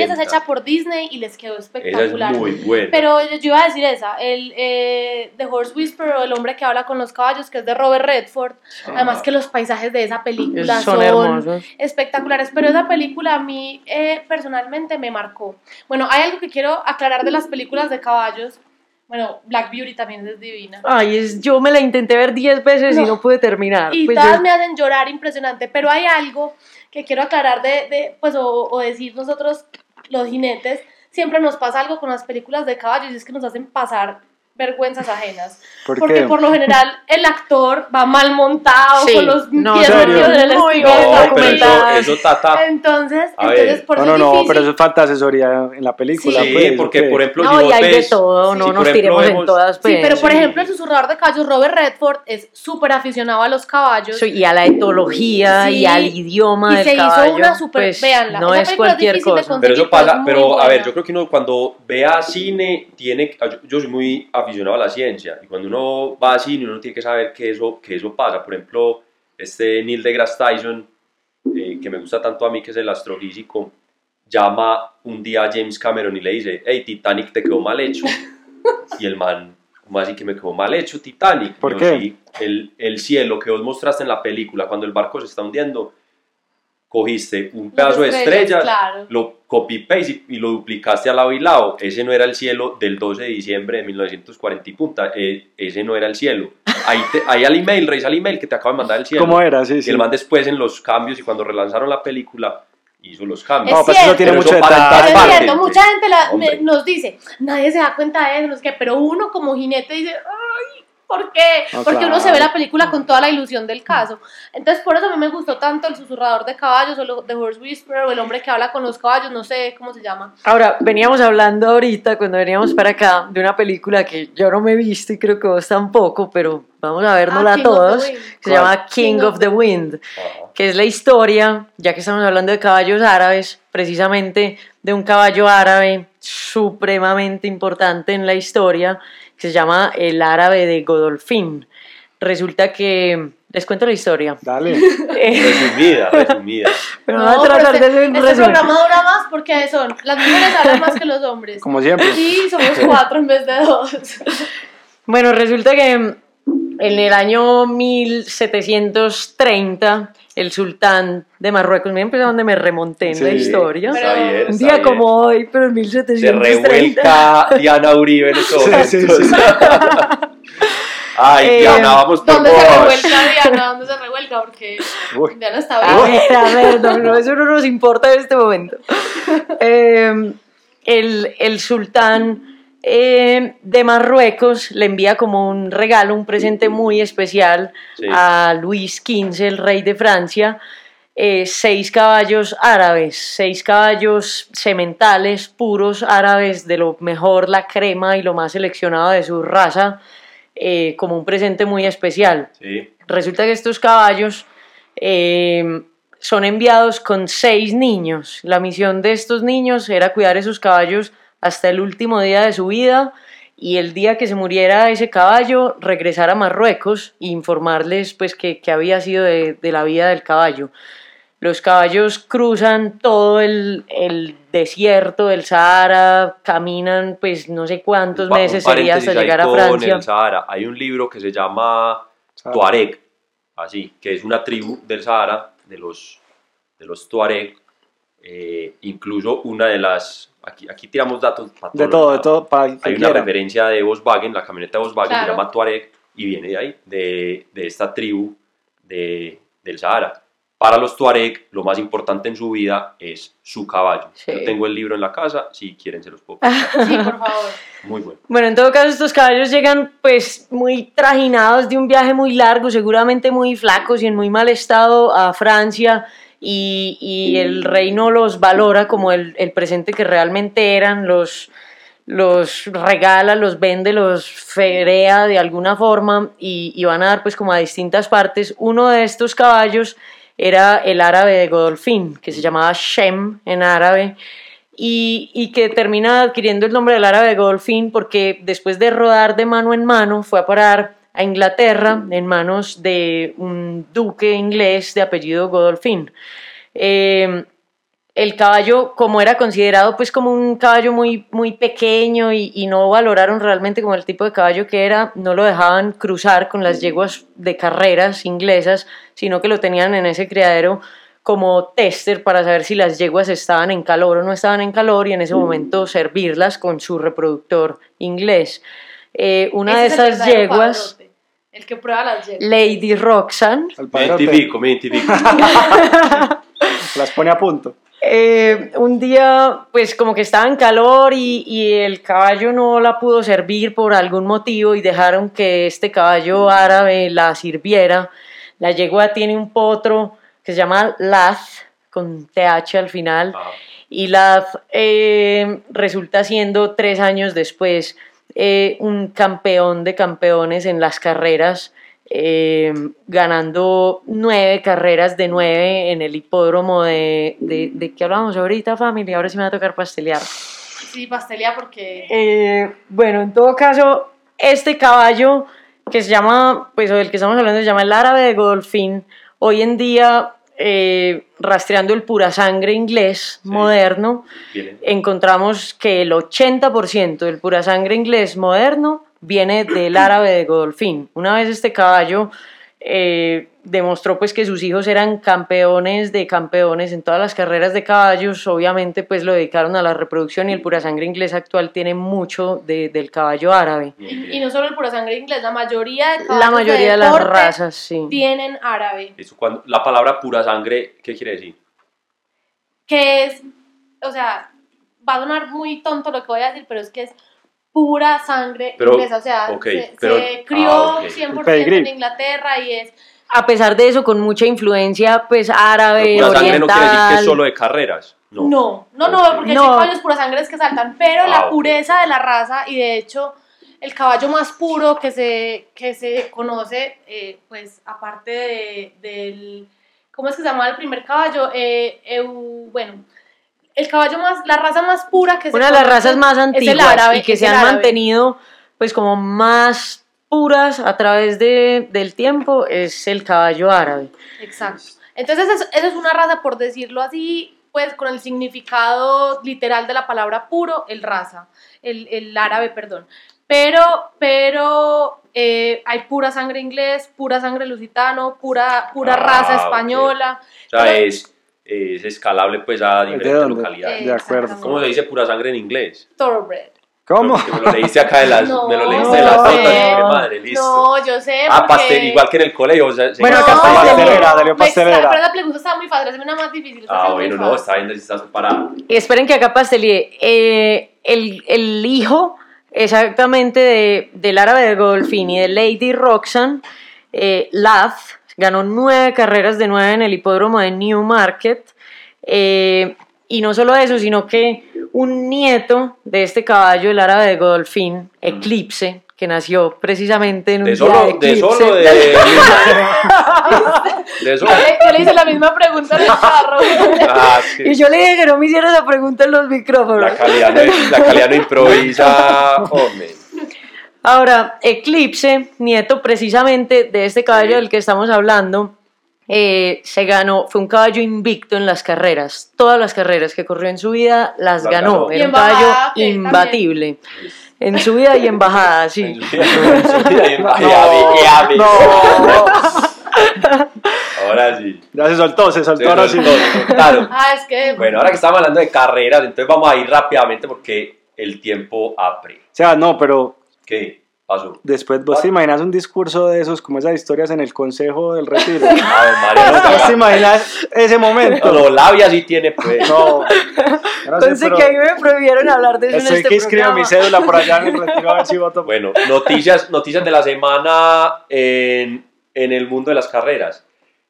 es es- hecha por Disney y les quedó Esa es espectacular. muy buena. Pero yo iba a decir esa, el eh, The Horse Whisperer, el hombre que habla con los caballos, que es de Robert Redford. Además que los paisajes de esa película Son son, hermosos. espectaculares, pero esa película a mí eh, personalmente me marcó. Bueno, hay algo que quiero aclarar de las películas de caballos. Bueno, Black Beauty también es divina. Ay, es, yo me la intenté ver 10 veces y No. pude terminar. Y Pues todas me hacen llorar impresionante, pero hay algo que quiero aclarar de, de pues, o, o decir nosotros, los jinetes, siempre nos pasa algo con las películas de caballos y es que nos hacen pasar vergüenzas ajenas. ¿Por Porque qué? por lo general el actor va mal montado, Sí, con los no, pies ¿en serio? metidos en el bien No, pero eso, eso tata. Entonces, A entonces ver. por No, eso no, es no, pero eso es falta asesoría en la película. Sí, pues, porque por ejemplo, No, y hay de todo, si no nos tiremos en vemos- todas. Sí, pues. pero por Sí. ejemplo, el susurrador de caballos, Robert Redford, es súper aficionado a los caballos. Sí, y a la etología Sí, y al idioma y del se hizo caballo. una super- pues, véanla, no es cualquier cosa. Pero eso Sí, pero pasa, pero a ver, yo creo que uno cuando vea cine tiene, yo, yo soy muy aficionado a la ciencia y cuando uno va a cine uno tiene que saber que eso, que eso pasa. Por ejemplo, este Neil deGrasse Tyson, eh, que me gusta tanto a mí, que es el astrofísico, llama un día a James Cameron y le dice, hey, Titanic te quedó mal hecho. y el man, ¿cómo así que me quedó mal hecho Titanic? ¿Por Yo, qué? "Sí, el, el cielo que vos mostraste en la película cuando el barco se está hundiendo, cogiste un pedazo de estrellas, claro. lo copy-paste y, y lo duplicaste al lado y lado. Ese no era el cielo del 12 de diciembre de 1940 y punta. eh, ese no era el cielo. Ahí, te, ahí al email, revisa el email que te acaba de mandar el cielo. ¿Cómo era? Sí, Y sí. el man después en los cambios y cuando relanzaron la película hizo los cambios. No, Es pues eso cierto. tiene Pero mucho eso para detalle. Es parte, cierto, mucha gente la- me- nos dice, nadie se da cuenta de eso, no sé qué, pero uno como jinete dice, ay, ¿por qué? No, Porque uno claro. se ve la película con toda la ilusión del caso. Entonces, por eso a mí me gustó tanto El susurrador de caballos, o lo- The Horse Whisperer, o El hombre que habla con los caballos, no sé cómo se llama. Ahora, veníamos hablando ahorita, cuando veníamos para acá, de una película que yo no me he visto y creo que vos tampoco, pero vamos a vernosla Ah, King of todos, que se llama King of the Wind, que es la historia, ya que estamos hablando de caballos árabes, precisamente de un caballo árabe supremamente importante en la historia, que se llama el árabe de Godolphin. Resulta que, les cuento la historia. Dale. Resumida, resumida. pero No, voy a pero tratar este, de hacer un este resumen. programa dura más porque son, las mujeres hablan más que los hombres. Como siempre. Y somos cuatro en vez de dos. Bueno, resulta que en el año 1730, el sultán de Marruecos, miren pues a dónde me remonté en la Sí, historia. Pero- Está bien, Un está día bien. como hoy, pero en Se 1730. revuelca Diana Uribe en estos Sí, sí, sí. Ay, Eh, Diana, vamos por ¿Dónde se revuelca Diana? ¿Dónde se revuelca? Porque Uy. Diana está A bien. ver, a ver, no, no, eso no nos importa en este momento. Eh, el, el sultán eh, de Marruecos le envía como un regalo, un presente muy especial Sí. a Luis XV, el rey de Francia, eh, seis caballos árabes, seis caballos sementales puros árabes de lo mejor, la crema y lo más seleccionado de su raza, eh, como un presente muy especial. Sí. Resulta que estos caballos eh, son enviados con seis niños. La misión de estos niños era cuidar esos caballos hasta el último día de su vida y el día que se muriera ese caballo regresar a Marruecos e informarles pues que, que había sido de, de la vida del caballo. Los caballos cruzan todo el, el desierto del Sahara, caminan pues no sé cuántos Un pa- un meses sería hasta llegar a Francia. el Sahara. Hay un libro que se llama. Tuareg, así, que es una tribu del Sahara, de los, de los Tuareg. Eh, incluso una de las. Aquí, aquí tiramos datos para De todo, de todo, para Hay una quiera. referencia de Volkswagen, la camioneta de Volkswagen se Claro. llama Tuareg y viene de ahí, de, de esta tribu de, del Sahara. Para los Tuareg, lo más importante en su vida es su caballo. Sí. Yo tengo el libro en la casa, si quieren se los puedo prestar. Sí, por favor. Muy bueno. Bueno, en todo caso, estos caballos llegan pues muy trajinados de un viaje muy largo, seguramente muy flacos y en muy mal estado a Francia y, y el rey no los valora como el, presente que realmente eran, los, los regala, los vende, los ferea de alguna forma y, van a dar pues como a distintas partes. Uno de estos caballos era el árabe de Godolphin, que se llamaba Shem en árabe y, que termina adquiriendo el nombre del árabe de Godolphin porque después de rodar de mano en mano fue a parar a Inglaterra en manos de un duque inglés de apellido Godolphin. Eh, el caballo, como era considerado pues como un caballo muy, muy pequeño y, y no valoraron realmente como el tipo de caballo que era, no lo dejaban cruzar con las yeguas de carreras inglesas, sino que lo tenían en ese criadero como tester para saber si las yeguas estaban en calor o no estaban en calor y en ese momento servirlas con su reproductor inglés. Eh, una de Ese esas yeguas, padrote, El que prueba las. Lady Roxanne, El Me padrote identifico, me identifico. las pone a punto. Eh, un día, pues como que estaba en calor y, y el caballo no la pudo servir por algún motivo y dejaron que este caballo árabe la sirviera. La yegua tiene un potro que se llama Laz, con TH al final, Ajá. y Laz eh, resulta siendo tres años después eh, un campeón de campeones en las carreras, eh, ganando nueve carreras de nueve en el hipódromo de, de, de qué hablamos ahorita, familia. Ahora sí me va a tocar pastelear. Sí, pastelía porque... Eh, bueno, en todo caso, este caballo que se llama, pues o del que estamos hablando, se llama el árabe de Godolphin, hoy en día, eh, rastreando el pura sangre inglés Sí. moderno, encontramos que el 80% del pura sangre inglés moderno viene del árabe de Godolphin. Una vez este caballo eh, demostró pues que sus hijos eran campeones de campeones en todas las carreras de caballos, obviamente pues lo dedicaron a la reproducción y el pura sangre inglés actual tiene mucho de- del caballo árabe. Y no solo el pura sangre inglés, la mayoría de La mayoría de las razas, sí. tienen árabe, Eso cuando, la palabra pura sangre, ¿qué quiere decir? que es, o sea, va a sonar muy tonto lo que voy a decir, pero es que es pura sangre Pero, inglesa, o sea, se, pero- se crió ah, ok. 100% El pedigrí. en Inglaterra y es A pesar de eso, con mucha influencia pues árabe, Pero pura sangre no quiere decir que es oriental. solo de carreras. No. No, no, no, porque hay No. caballos pura sangre que saltan, pero Ah, la ok. pureza de la raza y de hecho el caballo más puro que se, que se conoce, eh, pues aparte de, del, ¿cómo es que se llama el primer caballo? Eh, bueno, el caballo más, la raza más pura que se Una de las conoce razas más antiguas árabe, y que se han árabe. mantenido pues como más puras a través de, del tiempo es el caballo árabe. Exacto. Entonces, eso, eso es una raza, por decirlo así, pues con el significado literal de la palabra puro, el raza, el, el árabe, perdón. Pero, pero eh, hay pura sangre inglés, pura sangre lusitano, pura, pura Ah, raza española. O sea, es, es escalable pues a ¿De diferentes localidades. Eh, De acuerdo. ¿Cómo se dice pura sangre en inglés? Thoroughbred. ¿Cómo? Porque me lo leíste acá de las, No, me lo leíste de las no notas, sé. madre, listo. No, yo sé. ah, porque- pastel, igual que en el colegio. o sea, se- Bueno, No, acá pastelera, pastelera, salió exa- pastelera. Pero la pregunta estaba muy fácil, hazme una más difícil. Ah, bueno, no, está bien, estás. Y esperen que acá pastelier, eh, el, el hijo exactamente de, del árabe de Golfin y de Lady Roxanne, eh, Lath, ganó nueve carreras de nueve en el hipódromo de Newmarket. eh, y no solo eso, sino que un nieto de este caballo, el árabe de Godolphin, Eclipse, que nació precisamente en un De día solo, de de eclipse. solo, de... de solo. Yo le, yo le hice la misma pregunta el carro. Ah, que Y yo le dije que no me hiciera esa pregunta en los micrófonos. la calidad no, la calidad no improvisa, hombre. Ahora, Eclipse, nieto precisamente de este caballo Sí. del que estamos hablando, eh, se ganó, fue un caballo invicto en las carreras. Todas las carreras que corrió en su vida las Las ganó. ganó. Era un caballo bajada, que imbatible. En su vida y en bajada, sí. En y No. Ahora sí. Ya se soltó, se soltó Se ahora sí. soltó, soltaron. Ah, es que. Bueno, ahora que estamos hablando de carreras, entonces vamos a ir rápidamente porque el tiempo apre. O sea, no, pero ¿Qué pasó? después vos te imaginas un discurso de esos, como esas historias en el Consejo del Retiro. Ave María, no, ¿Vos te imaginas ese momento? no, labia sí tiene, pues. No. No sé, pero que a mí me prohibieron hablar de eso en Estoy este que programa. mi cédula por allá en el retiro a ver si voto. Bueno, noticias, noticias de la semana en, en el mundo de las carreras.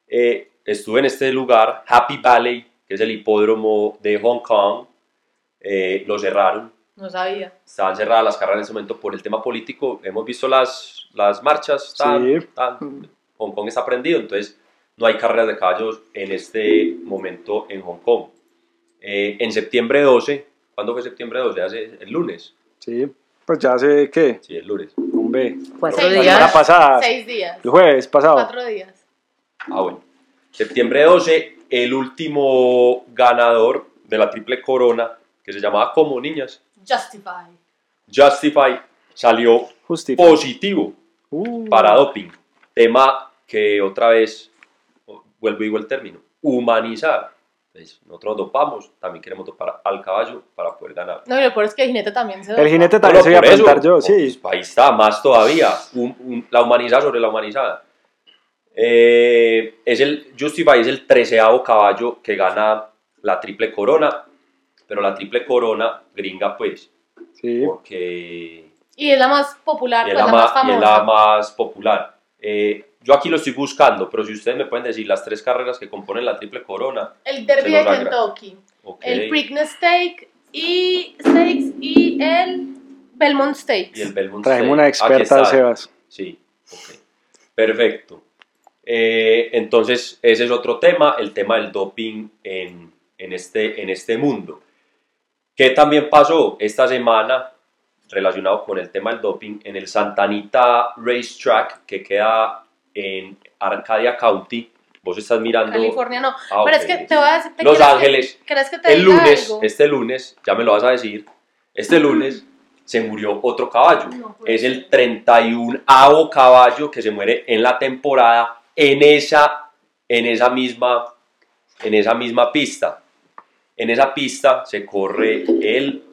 Eh, estuve en este lugar, Happy Valley, que es el hipódromo de Hong Kong. Eh, lo cerraron. No sabía. Estaban cerradas las carreras en ese momento por el tema político. Hemos visto las, las marchas. Tan, Sí. tan- Hong Kong está prendido, entonces no hay carreras de caballos en este momento en Hong Kong. Eh, en septiembre 12, ¿cuándo fue septiembre 12? Hace el lunes. Sí, pues ya sé qué. Sí, el lunes. Hombre, Cuatro Seis la semana días. pasada, Seis días. el jueves pasado. Cuatro días. Ah, bueno. Septiembre 12, el último ganador de la triple corona, que se llamaba como niñas, Justify. Justify, salió positivo Uh, para doping. Tema que otra vez, vuelvo y digo el término, humanizar. Pues, nosotros dopamos, también queremos dopar al caballo para poder ganar. No, lo peor es que el jinete también se El jinete también se iba a yo, pues, sí. ahí está, más todavía. un- un- la humanizada sobre la humanizada. Eh, es el, Justify es el treceavo caballo que gana la triple corona, pero la triple corona gringa pues, Sí. porque Y es la más popular, y es pues la, la más más, y es famosa. la más popular. Eh, yo aquí lo estoy buscando, pero si ustedes me pueden decir las tres carreras que componen la triple corona, El Derby de Kentucky, el Preakness Stake y Stakes y el Belmont Stakes. y el Belmont Traemos Stakes. una Aquí experta. Sebas. Sí, ok. Perfecto. Eh, entonces, ese es otro tema, el tema del doping en, en, este, en este mundo. ¿Qué también pasó esta semana relacionado con el tema del doping en el Santa Anita Racetrack que queda en Arcadia County? Vos estás mirando California no. Ah, Pero ok. es que te voy a decir. ¿te Los que- Ángeles. ¿Crees que te el lunes, algo? este lunes, ya me lo vas a decir, este lunes se murió otro caballo. No puede es el 31avo caballo que se muere en la temporada en esa, en esa misma, en esa misma pista. En esa pista se corre el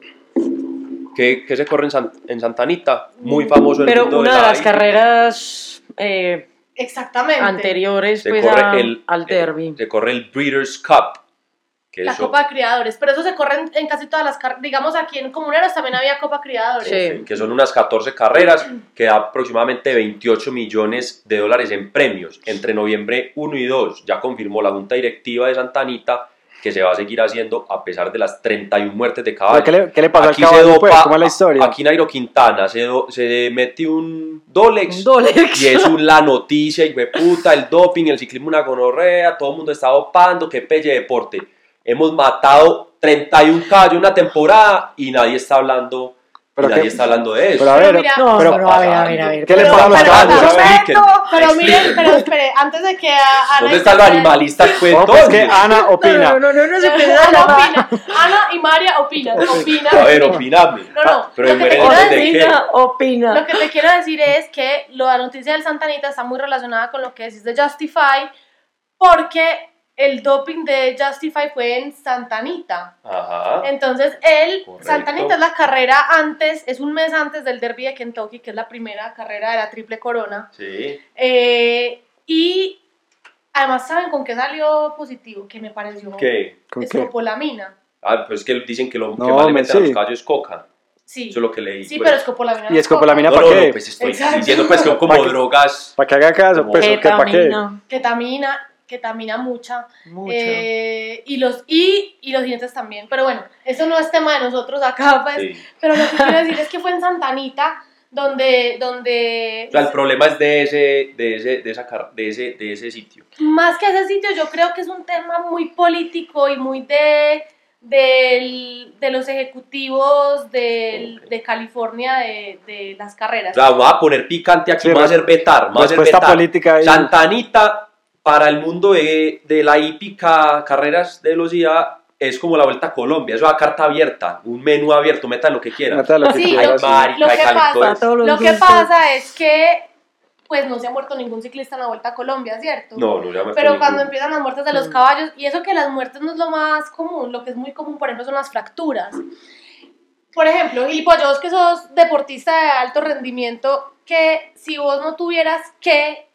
¿Qué, qué se corre en, San- en Santa Anita? Muy famoso el Pero una de de la las carreras eh, Exactamente. anteriores se pues, corre a- el, al derby. Se corre el Breeders' Cup. Que La eso- Copa de Criadores. Pero eso se corre en, en casi todas las carreras. Digamos, aquí en Comuneros también había Copa Criadores. Sí. Ok, que son unas 14 carreras que da aproximadamente 28 millones de dólares en premios entre noviembre 1 y 2. Ya confirmó la Junta Directiva de Santa Anita que se va a seguir haciendo a pesar de las 31 muertes de ¿Pero caballos. ¿Qué le, qué le pasó Aquí al se caballo, dopa, pues? ¿Cómo es la historia? aquí Nairo Quintana se, do- se mete un Dolex Un Dolex. y es un- la noticia, y puta, el doping, el ciclismo una gonorrea, todo el mundo está dopando, qué pelle deporte. Hemos matado 31 caballos una temporada y nadie está hablando, y Pero nadie qué- está hablando de eso. Pero a Pero ver, mira- No, pero- pero a ver, a ver, a ver. ¿Qué le pasa a los pero- caballos? miren, pero espere, antes de que a- Ana ¿Dónde están los empiece- animalistas? Pues, ojo, pues que. Ana No, opina. no, no, no, no se Ana puede opina. Ana y María opinan. Opinan. A ver, opiname. No, no, Pero lo que te quiero decir-. Opina, opina. Lo que te quiero decir es que lo de la noticia del Santanita está muy relacionada con lo que decís de Justify, porque el doping de Justify fue en Santanita. Ajá. Entonces, él, Correcto. Santanita es la carrera antes, es un mes antes del Derby de Kentucky, que es la primera carrera de la Triple Corona. Sí. Eh, y además, ¿saben con qué salió positivo? Que me pareció ¿Qué? ¿Con qué? escopolamina. Ah, pues es que dicen que lo que más le a los sí. caballos es coca. Sí, Eso es lo que leí. sí pues. pero escopolamina. no ¿Y escopolamina para no, qué? no, pues estoy Exacto. diciendo pues que son como ¿Para drogas. ¿Para que haga caso? Pues, ¿o qué? ¿Para qué? Ketamina, Ketamina, ketamina mucha. mucho. Eh, y, los, y, y los dientes también. Pero bueno, eso no es tema de nosotros acá, pues. Sí. Pero lo que quiero decir es que fue en Santanita donde, donde O sea, el problema es de ese, de ese, de esa, de ese, de ese sitio. más que ese sitio, yo creo que es un tema muy político y muy de, del- de los ejecutivos del- de California de, de las carreras. O sea, vamos a poner picante aquí, Sí, vamos a hacer vetar, a hacer Respuesta vetar. política ahí. Santa Anita, para el mundo de, de la hípica, carreras de velocidad, es como la Vuelta a Colombia, es a carta abierta, un menú abierto, metan lo que quieran. Lo que Sí, quieras, lo- sí. marica, lo que de calentón. pasa- Lo que es que pues no se ha muerto ningún ciclista en la Vuelta a Colombia, ¿cierto? No, no, ya me Pero cuando empiezan las muertes de los Mm. caballos, y eso que las muertes no es lo más común, lo que es muy común, por ejemplo, son las fracturas. Por ejemplo, y pues vos que sos deportista de alto rendimiento, que si vos no tuvieras que,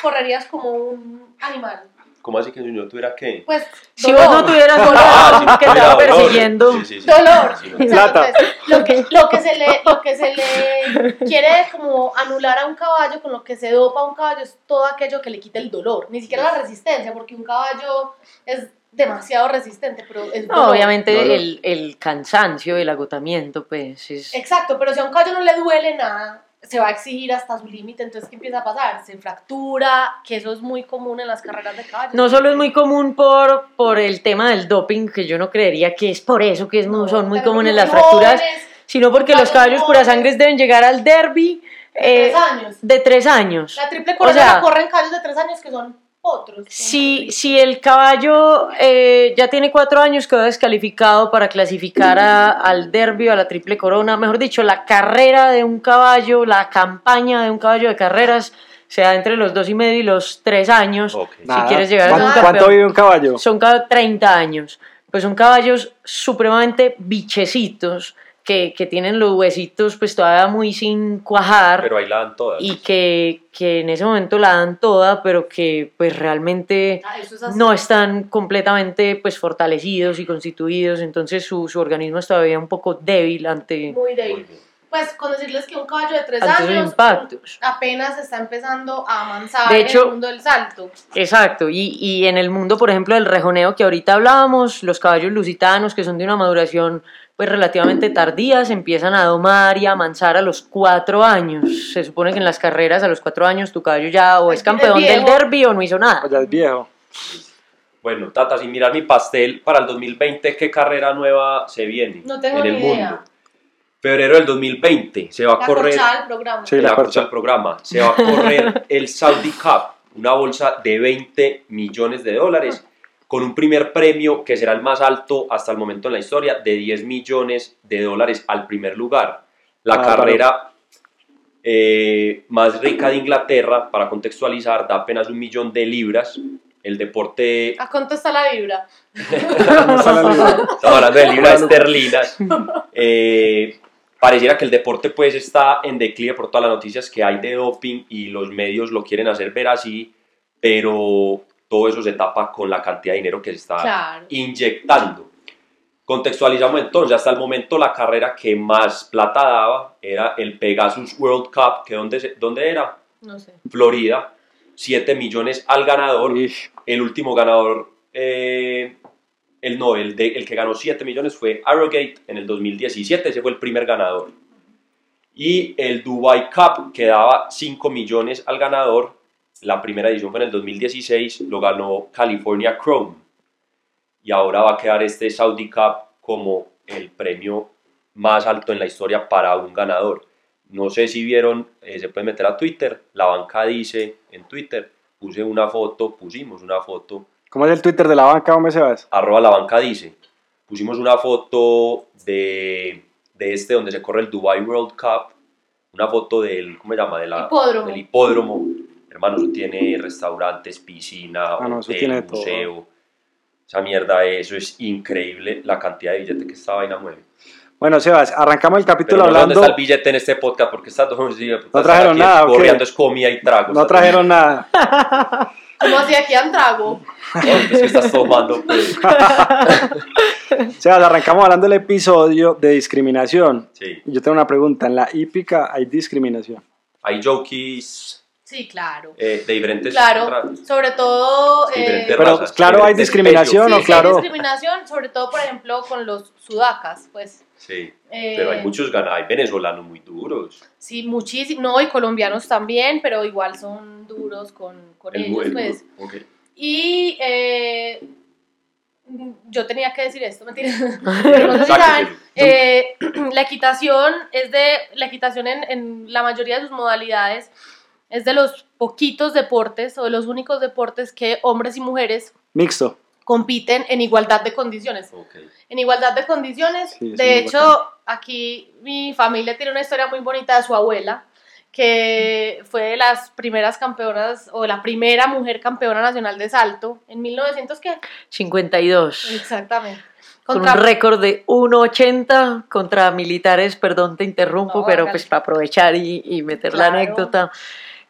correrías como un animal. ¿Cómo así que si yo tuviera que? Pues, Si dolor. vos no tuvieras Ah, dolor sí, que te va dolor. persiguiendo, Sí, sí, sí. Dolor. Sí, no. Plata. pues, lo, que, lo, que se le, lo que se le quiere como anular a un caballo, con lo que se dopa a un caballo, es todo aquello que le quite el dolor, ni siquiera la resistencia, porque un caballo es demasiado resistente, pero es no, obviamente el, el cansancio, el agotamiento, pues es... Exacto, pero si a un caballo no le duele nada, se va a exigir hasta su límite, entonces ¿qué empieza a pasar? Se fractura, que eso es muy común en las carreras de caballos. No solo es muy común por, por el tema del doping, que yo no creería que es por eso que es muy- son muy comunes las fracturas, jóvenes, sino porque los caballos pura sangre deben llegar al derby de eh, tres años. de tres años. La triple corona o sea, corren caballos de tres años que son otros. Si, si el caballo eh, ya tiene cuatro años, quedó descalificado para clasificar a- al derby o a la triple corona. Mejor dicho, la carrera de un caballo, la campaña de un caballo de carreras, se da entre los dos y medio y los tres años. Si Nada. quieres llegar a ser un ¿Cuánto, campeón. cuánto vive un caballo? Son cada 30 años. Pues son caballos supremamente bichecitos que, que tienen los huesitos pues todavía muy sin cuajar Pero ahí la dan todas. y que, que en ese momento la dan toda, pero que pues realmente Ah, es no están completamente pues fortalecidos y constituidos, entonces su, su organismo es todavía un poco débil ante, Muy débil. Pues con decirles que un caballo de tres años impactos. apenas está empezando a avanzar De en el mundo del salto. Exacto, y, y en el mundo, por ejemplo, del rejoneo que ahorita hablábamos, los caballos lusitanos, que son de una maduración pues relativamente tardía, se empiezan a domar y a amansar a los cuatro años. Se supone que en las carreras a los cuatro años tu caballo ya o es campeón del derby o no hizo nada. O ya es viejo. Bueno, Tata, sin mirar mi pastel, para el 2020, ¿qué carrera nueva se viene No tengo en el ni idea. mundo? Febrero del 2020 se va a La correr corchada del programa. Sí. la la corcha corcha. del programa, se va a correr el Saudi Cup, una bolsa de 20 millones de dólares, con un primer premio que será el más alto hasta el momento en la historia, de 10 millones de dólares al primer lugar. La Ah, carrera eh, más rica de Inglaterra, para contextualizar, da apenas un millón de libras. El deporte ¿A cuánto está la liga. Estamos hablando de libras esterlinas. Eh, pareciera que el deporte pues está en declive por todas las noticias que hay de doping y los medios lo quieren hacer ver así, pero todo eso se tapa con la cantidad de dinero que se está Claro. inyectando. Contextualizamos entonces, hasta el momento la carrera que más plata daba era el Pegasus World Cup, que ¿dónde, dónde era? No sé. Florida, 7 millones al ganador. Ish. El último ganador, eh, el no, el, de- el que ganó 7 millones fue Arrogate en el 2017, ese fue el primer ganador. Y el Dubai Cup, que daba 5 millones al ganador, la primera edición fue en el 2016, lo ganó California Chrome. Y ahora va a quedar este Saudi Cup como el premio más alto en la historia para un ganador. No sé si vieron, eh, se pueden meter a Twitter, la banca dice en Twitter, puse una foto, pusimos una foto, ¿Cómo es el Twitter de la banca, hombre Sebas? arroba la banca dice, pusimos una foto de, de este donde se corre el Dubai World Cup, una foto del, ¿cómo se llama? De la, Hipódromo. Del hipódromo. Hermano, eso tiene restaurantes, piscina, Ah, no, hotel, tiene todo. museo. Esa mierda, eso es increíble la cantidad de billete que esta vaina mueve. Bueno, Sebas, arrancamos el Pero capítulo no sé hablando. dónde está el billete en este podcast, porque está todo No trajeron nada, ¿o qué? Corriendo es comida y trago. No trajeron nada. ¿Cómo así aquí dan trago? Es que estás tomando, pues. Sebas, arrancamos hablando del episodio de discriminación. Sí. Yo tengo una pregunta. En la hípica hay discriminación. Hay jockeys Sí, claro. eh, de diferentes Claro, sobre todo... Eh, diferentes Pero, razas, claro, hay discriminación, sí, ¿no? sí, hay claro. discriminación, sobre todo, por ejemplo, con los sudacas, pues. Sí, Eh, pero hay muchos hay venezolanos muy duros. Sí, muchísimo. No, y colombianos también, pero igual son duros con, con El, ellos, el- pues. Y eh, yo tenía que decir esto, mentira. Pero no sé si Sáqueselo. saben, eh, la equitación es de la equitación en, en la mayoría de sus modalidades es de los poquitos deportes o de los únicos deportes que hombres y mujeres Mixto. compiten en igualdad de condiciones. En igualdad de condiciones. Sí, de hecho, aquí mi familia tiene una historia muy bonita de su abuela, que fue de las primeras campeonas, o la primera mujer campeona nacional de salto, en 1900, ¿qué? 52. Exactamente. Con Contra- un récord de 1.80 contra militares, perdón, te interrumpo, No, pero pues para aprovechar y, y meter Claro. la anécdota,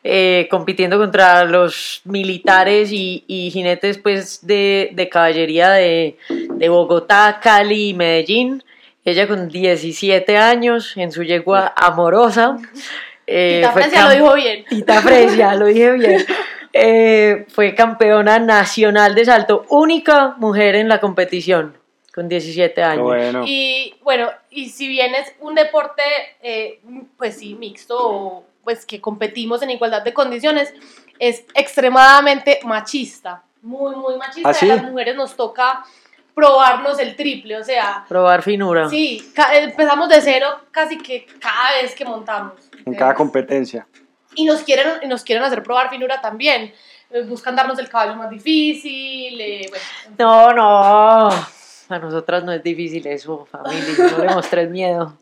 eh, compitiendo contra los militares y, y jinetes pues de, de caballería de, de Bogotá, Cali y Medellín. Ella con 17 años en su yegua amorosa. eh, Tita Fresia lo dijo bien. Tita Fresia, lo dije bien. Eh, fue campeona nacional de salto, única mujer en la competición, con 17 Qué años. bueno. Y bueno, y si bien es un deporte, eh, pues sí, mixto, o, pues que competimos en igualdad de condiciones, es extremadamente machista, muy, muy machista. ¿Ah, sí? A las mujeres nos toca probarnos el triple, o sea, Probar finura. sí, ca- empezamos de cero casi que cada vez que montamos. En cada competencia. y nos quieren, y nos quieren hacer probar finura también. Eh, Buscan darnos el caballo más difícil. eh, bueno. No, no. A nosotras no es difícil eso, familia. No le mostré miedo.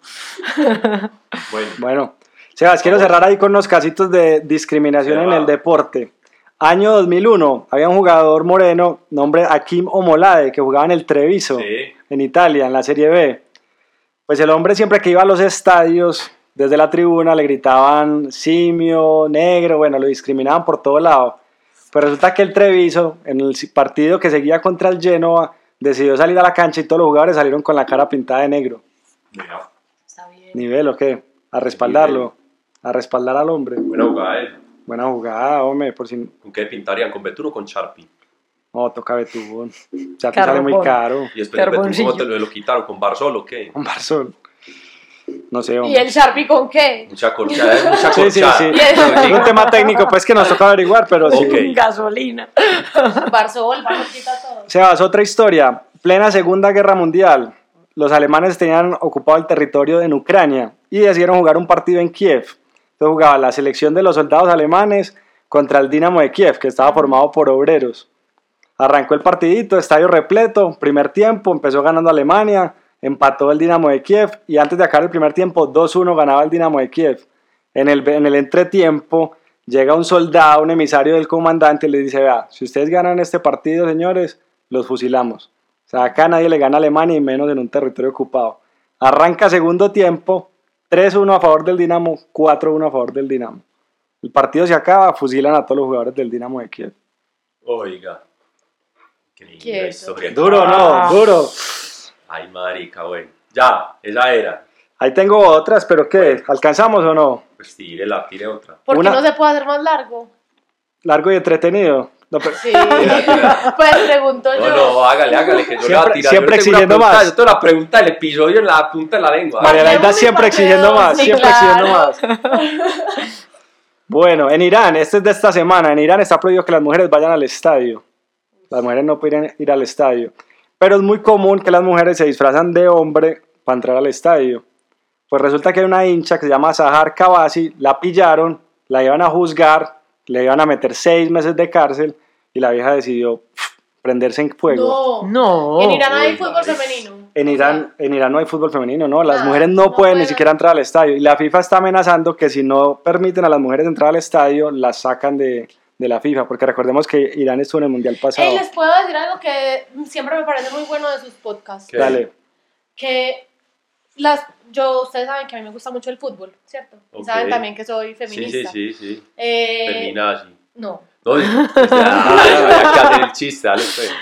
Bueno, Bueno, Sebas, quiero cerrar ahí con unos casitos de discriminación en el deporte. Año 2001, había un jugador moreno, nombre Akim Omolade, que jugaba en el Treviso, sí. en Italia, en la Serie B. pues el hombre siempre que iba a los estadios, desde la tribuna le gritaban simio, negro, bueno, lo discriminaban por todo lado. Pero resulta que el Treviso, en el partido que seguía contra el Genoa, decidió salir a la cancha y todos los jugadores salieron con la cara pintada de negro. Mira, Está bien. Nivel, ¿o qué? A respaldarlo, a respaldar al hombre. buena jugada esa. Buena jugada, hombre, por si ¿Con qué pintarían? ¿Con Betún o con Sharpie? no toca Betún. Te sale muy caro. Y después el Betún, ¿cómo te lo, lo quitaron? ¿Con Barzol o qué? Un Barzol. No sé, ¿Y hombre. el Sharpie con qué? Mucha corchada, es mucha Sí, sí, sí. Es un tema técnico, pues que nos toca averiguar, pero sí. Ok. Gasolina. Barzol, Barzol quita todo. Sebas, otra historia. Plena Segunda Guerra Mundial. Los alemanes tenían ocupado el territorio en Ucrania y decidieron jugar un partido en Kiev. Entonces jugaba la selección de los soldados alemanes contra el Dinamo de Kiev, que estaba formado por obreros. Arrancó el partidito, estadio repleto, primer tiempo, empezó ganando Alemania, empató el Dinamo de Kiev y antes de acabar el primer tiempo 2-1 ganaba el Dinamo de Kiev. En el, en el entretiempo llega un soldado, un emisario del comandante y le dice, vea, si ustedes ganan este partido, señores, los fusilamos. O sea, acá nadie le gana a Alemania y menos en un territorio ocupado. Arranca segundo tiempo, 3-1 a favor del Dinamo, 4-1 a favor del Dinamo. El partido se acaba, fusilan a todos los jugadores del Dinamo de Kiev. Oiga. Qué linda historia. Duro, Ah. ¿no? Duro. Ay, marica, bueno. Ya, esa era. Ahí tengo otras, pero ¿qué? ¿Alcanzamos o no? Pues tírela, tire otra. ¿Por qué Una- no se puede hacer más largo? Largo y entretenido. No, pero- Sí. pues pregunto yo. No, no, hágale, hágale, que yo le voy a Siempre- tirar. siempre Yo exigiendo más. Yo tengo la pregunta del episodio en la punta de la lengua. María Laida siempre exigiendo más, sí, siempre exigiendo claro. más. Bueno, en Irán, este es de esta semana, en Irán está prohibido que las mujeres vayan al estadio. Las mujeres no pueden ir al estadio. Pero es muy común que las mujeres se disfrazan de hombre para entrar al estadio. Pues resulta que hay una hincha que se llama Sahar Kabasi, la pillaron, la iban a juzgar, le iban a meter seis meses de cárcel y la vieja decidió prenderse en fuego. No. No. En Irán hay fútbol femenino. En Irán, en Irán no hay fútbol femenino, ¿no? Las Ah, mujeres no, no pueden ni siquiera entrar al estadio. Y la FIFA está amenazando que si no permiten a las mujeres entrar al estadio, las sacan de, de la FIFA. Porque recordemos que Irán estuvo en el Mundial pasado. Ey, les puedo decir algo que siempre me parece muy bueno de sus podcasts. ¿Qué? Dale. Que las, yo, ustedes saben que a mí me gusta mucho el fútbol, ¿cierto? Y Ok. Saben también que soy Sí, feminista. sí, sí, sí. Eh, Feminazi. no. No, ya, había que hacer el chiste, dale, pues.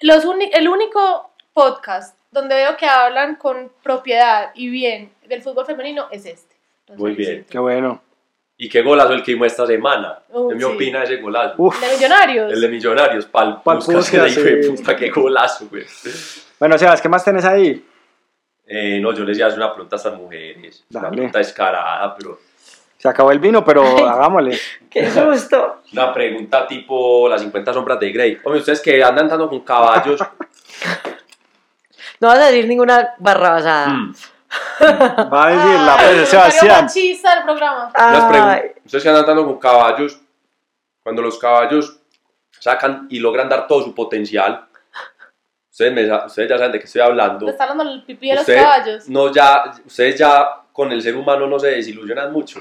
Los el único podcast donde veo que hablan con propiedad y bien del fútbol femenino es este. Los Muy bien. Qué bueno. ¿Y qué golazo el que hicimos esta semana? Uh, ¿Qué me sí. opina ese golazo? Uf. De millonarios. El de Millonarios, pal, Pal Puskas, Puskas, que sí. puta, qué golazo, güey. Bueno, Sebas, ¿qué más tenés ahí? Eh, no, yo les iba a hacer una pregunta a estas mujeres. Una Dale. pregunta descarada, pero Se acabó el vino, pero hagámosle. Qué susto. una pregunta tipo las 50 sombras de Grey. Hombre, ustedes que andan andando con caballos, No vas a decir ninguna barrabasada. mm, Va a decir la pues, Sebastián. machista del programa. Ay, ustedes que andan andando con caballos, cuando los caballos sacan y logran dar todo su potencial, ustedes, me ustedes ya saben de qué estoy hablando. Le está dando el pipí de los caballos. No, ya, ustedes ya con el ser humano no se desilusionan mucho.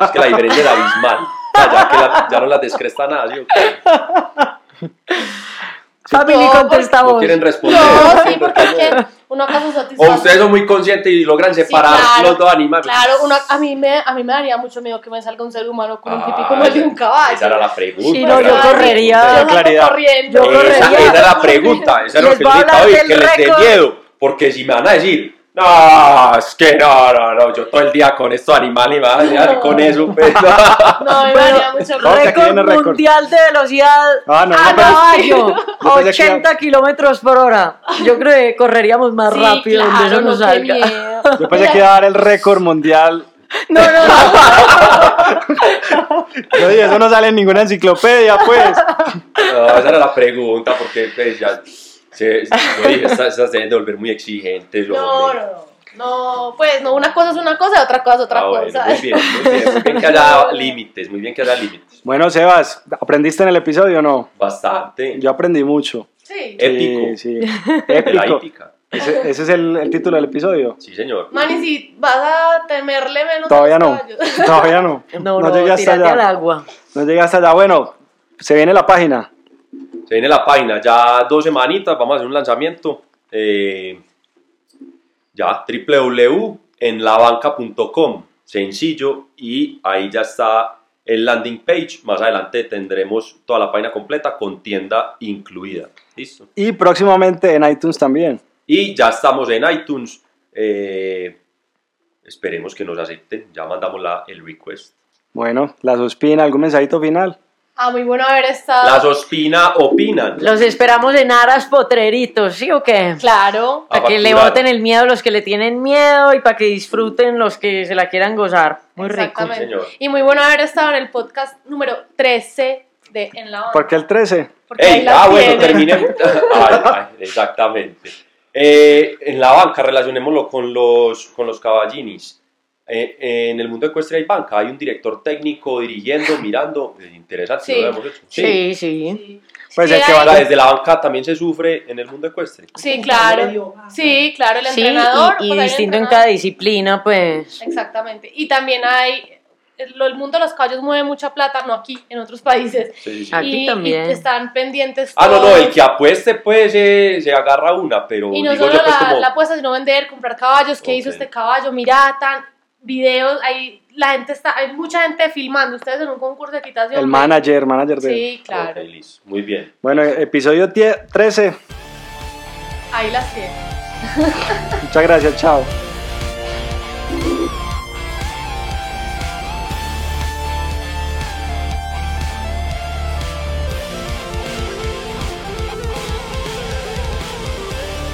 Es que la diferencia es abismal. Ya, ya que la- ya no las descresta nada, ¿sí o qué? Family No, contesta No vos. quieren responder. No, sí, porque es que uno acaso O satisface. ustedes son muy conscientes y logran Sí, separar claro, los dos animales. Claro, uno, a, mí me, a mí me daría mucho miedo que me salga un ser humano con un pipí como Ah, el de un caballo. Esa era la pregunta. Sí, no, esa yo correría. Yo claridad. corriendo. Yo Esa, correría. esa era la pregunta. Esa era lo que del que les dé miedo. Porque si me van a decir, no, es que no, no, no, yo todo el día con estos animales a No. con eso. pues, no. No, a Bueno, mucho No, Récord mundial de velocidad Ah, no, Ah, no, no. caballo, Yo pensé que 80 kilómetros por hora. Yo creo que correríamos más Sí, rápido donde claro, eso nos no, salga. miedo. Yo pensé que iba a dar el récord mundial. No, no, no. Yo dije, eso no sale en ninguna enciclopedia, pues. No, esa era la pregunta, porque pues ya. Se, yo dije, estas, estas deben de volver muy exigentes. No, no, no. No, pues no, una cosa es una cosa y otra cosa es otra Ah, bueno, cosa. muy bien, muy bien, muy bien que haya límites, muy bien que haya límites. Bueno, Sebas, ¿aprendiste en el episodio o no? Bastante. Yo aprendí mucho. Sí. Épico. Sí, sí. Épico. Ese, ese es el, el título del episodio. Sí, señor. Manny, si vas a temerle menos Todavía no. Todavía no. No, no, llegué hasta tírate al allá. agua. No llegué hasta allá. Bueno, se viene la página. Se viene la página, ya dos semanitas, vamos a hacer un lanzamiento. Eh, Ya, www.enlabanca.com, sencillo, y ahí ya está el landing page. Más adelante tendremos toda la página completa con tienda incluida. Listo. Y próximamente en iTunes también. Y ya estamos en iTunes. eh, esperemos que nos acepten. Ya mandamos la, el request. Bueno, la Sospina, ¿algún mensajito final? Ah, muy bueno haber estado. Las Ospina opinan. Los esperamos en Aras Potreritos, ¿sí o qué? Claro. Para que le boten el miedo los que le tienen miedo y para que disfruten los que se la quieran gozar. Muy rico. Exactamente. Señor. Y muy bueno haber estado en el podcast número 13 de En la Onda. ¿Por qué el 13? Porque Ey, ah, bueno, terminemos. Ay, ay, exactamente. Eh, en la banca, relacionémoslo con los, con los caballinis. Eh, en el mundo ecuestre hay banca, hay un director técnico dirigiendo, mirando. Es interesante, Sí. lo hemos hecho. Sí, sí. Sí, Pues Sí, el que va desde la banca también se sufre en el mundo ecuestre. Sí, claro. Sí, claro, el Sí, entrenador. y, y pues el distinto en cada disciplina, pues. Exactamente. Y también hay. El, el mundo de los caballos mueve mucha plata, no aquí, en otros países. Sí, sí, sí. Aquí y, también. y están pendientes. Ah, no, no, el que apueste pues se, se agarra una, pero Y no digo solo yo pues la, como... la apuesta, sino vender, comprar caballos, qué hizo este caballo, mira, tan videos, hay, la gente está, hay mucha gente filmando, ustedes en un concurso de equitación. El manager, manager de... Sí, claro. Listo. Muy bien. Bueno, episodio 10 13. Ahí las tienen. Muchas gracias, chao.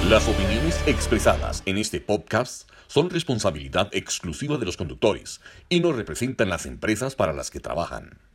Las opiniones expresadas en este podcast son responsabilidad exclusiva de los conductores y no representan las empresas para las que trabajan.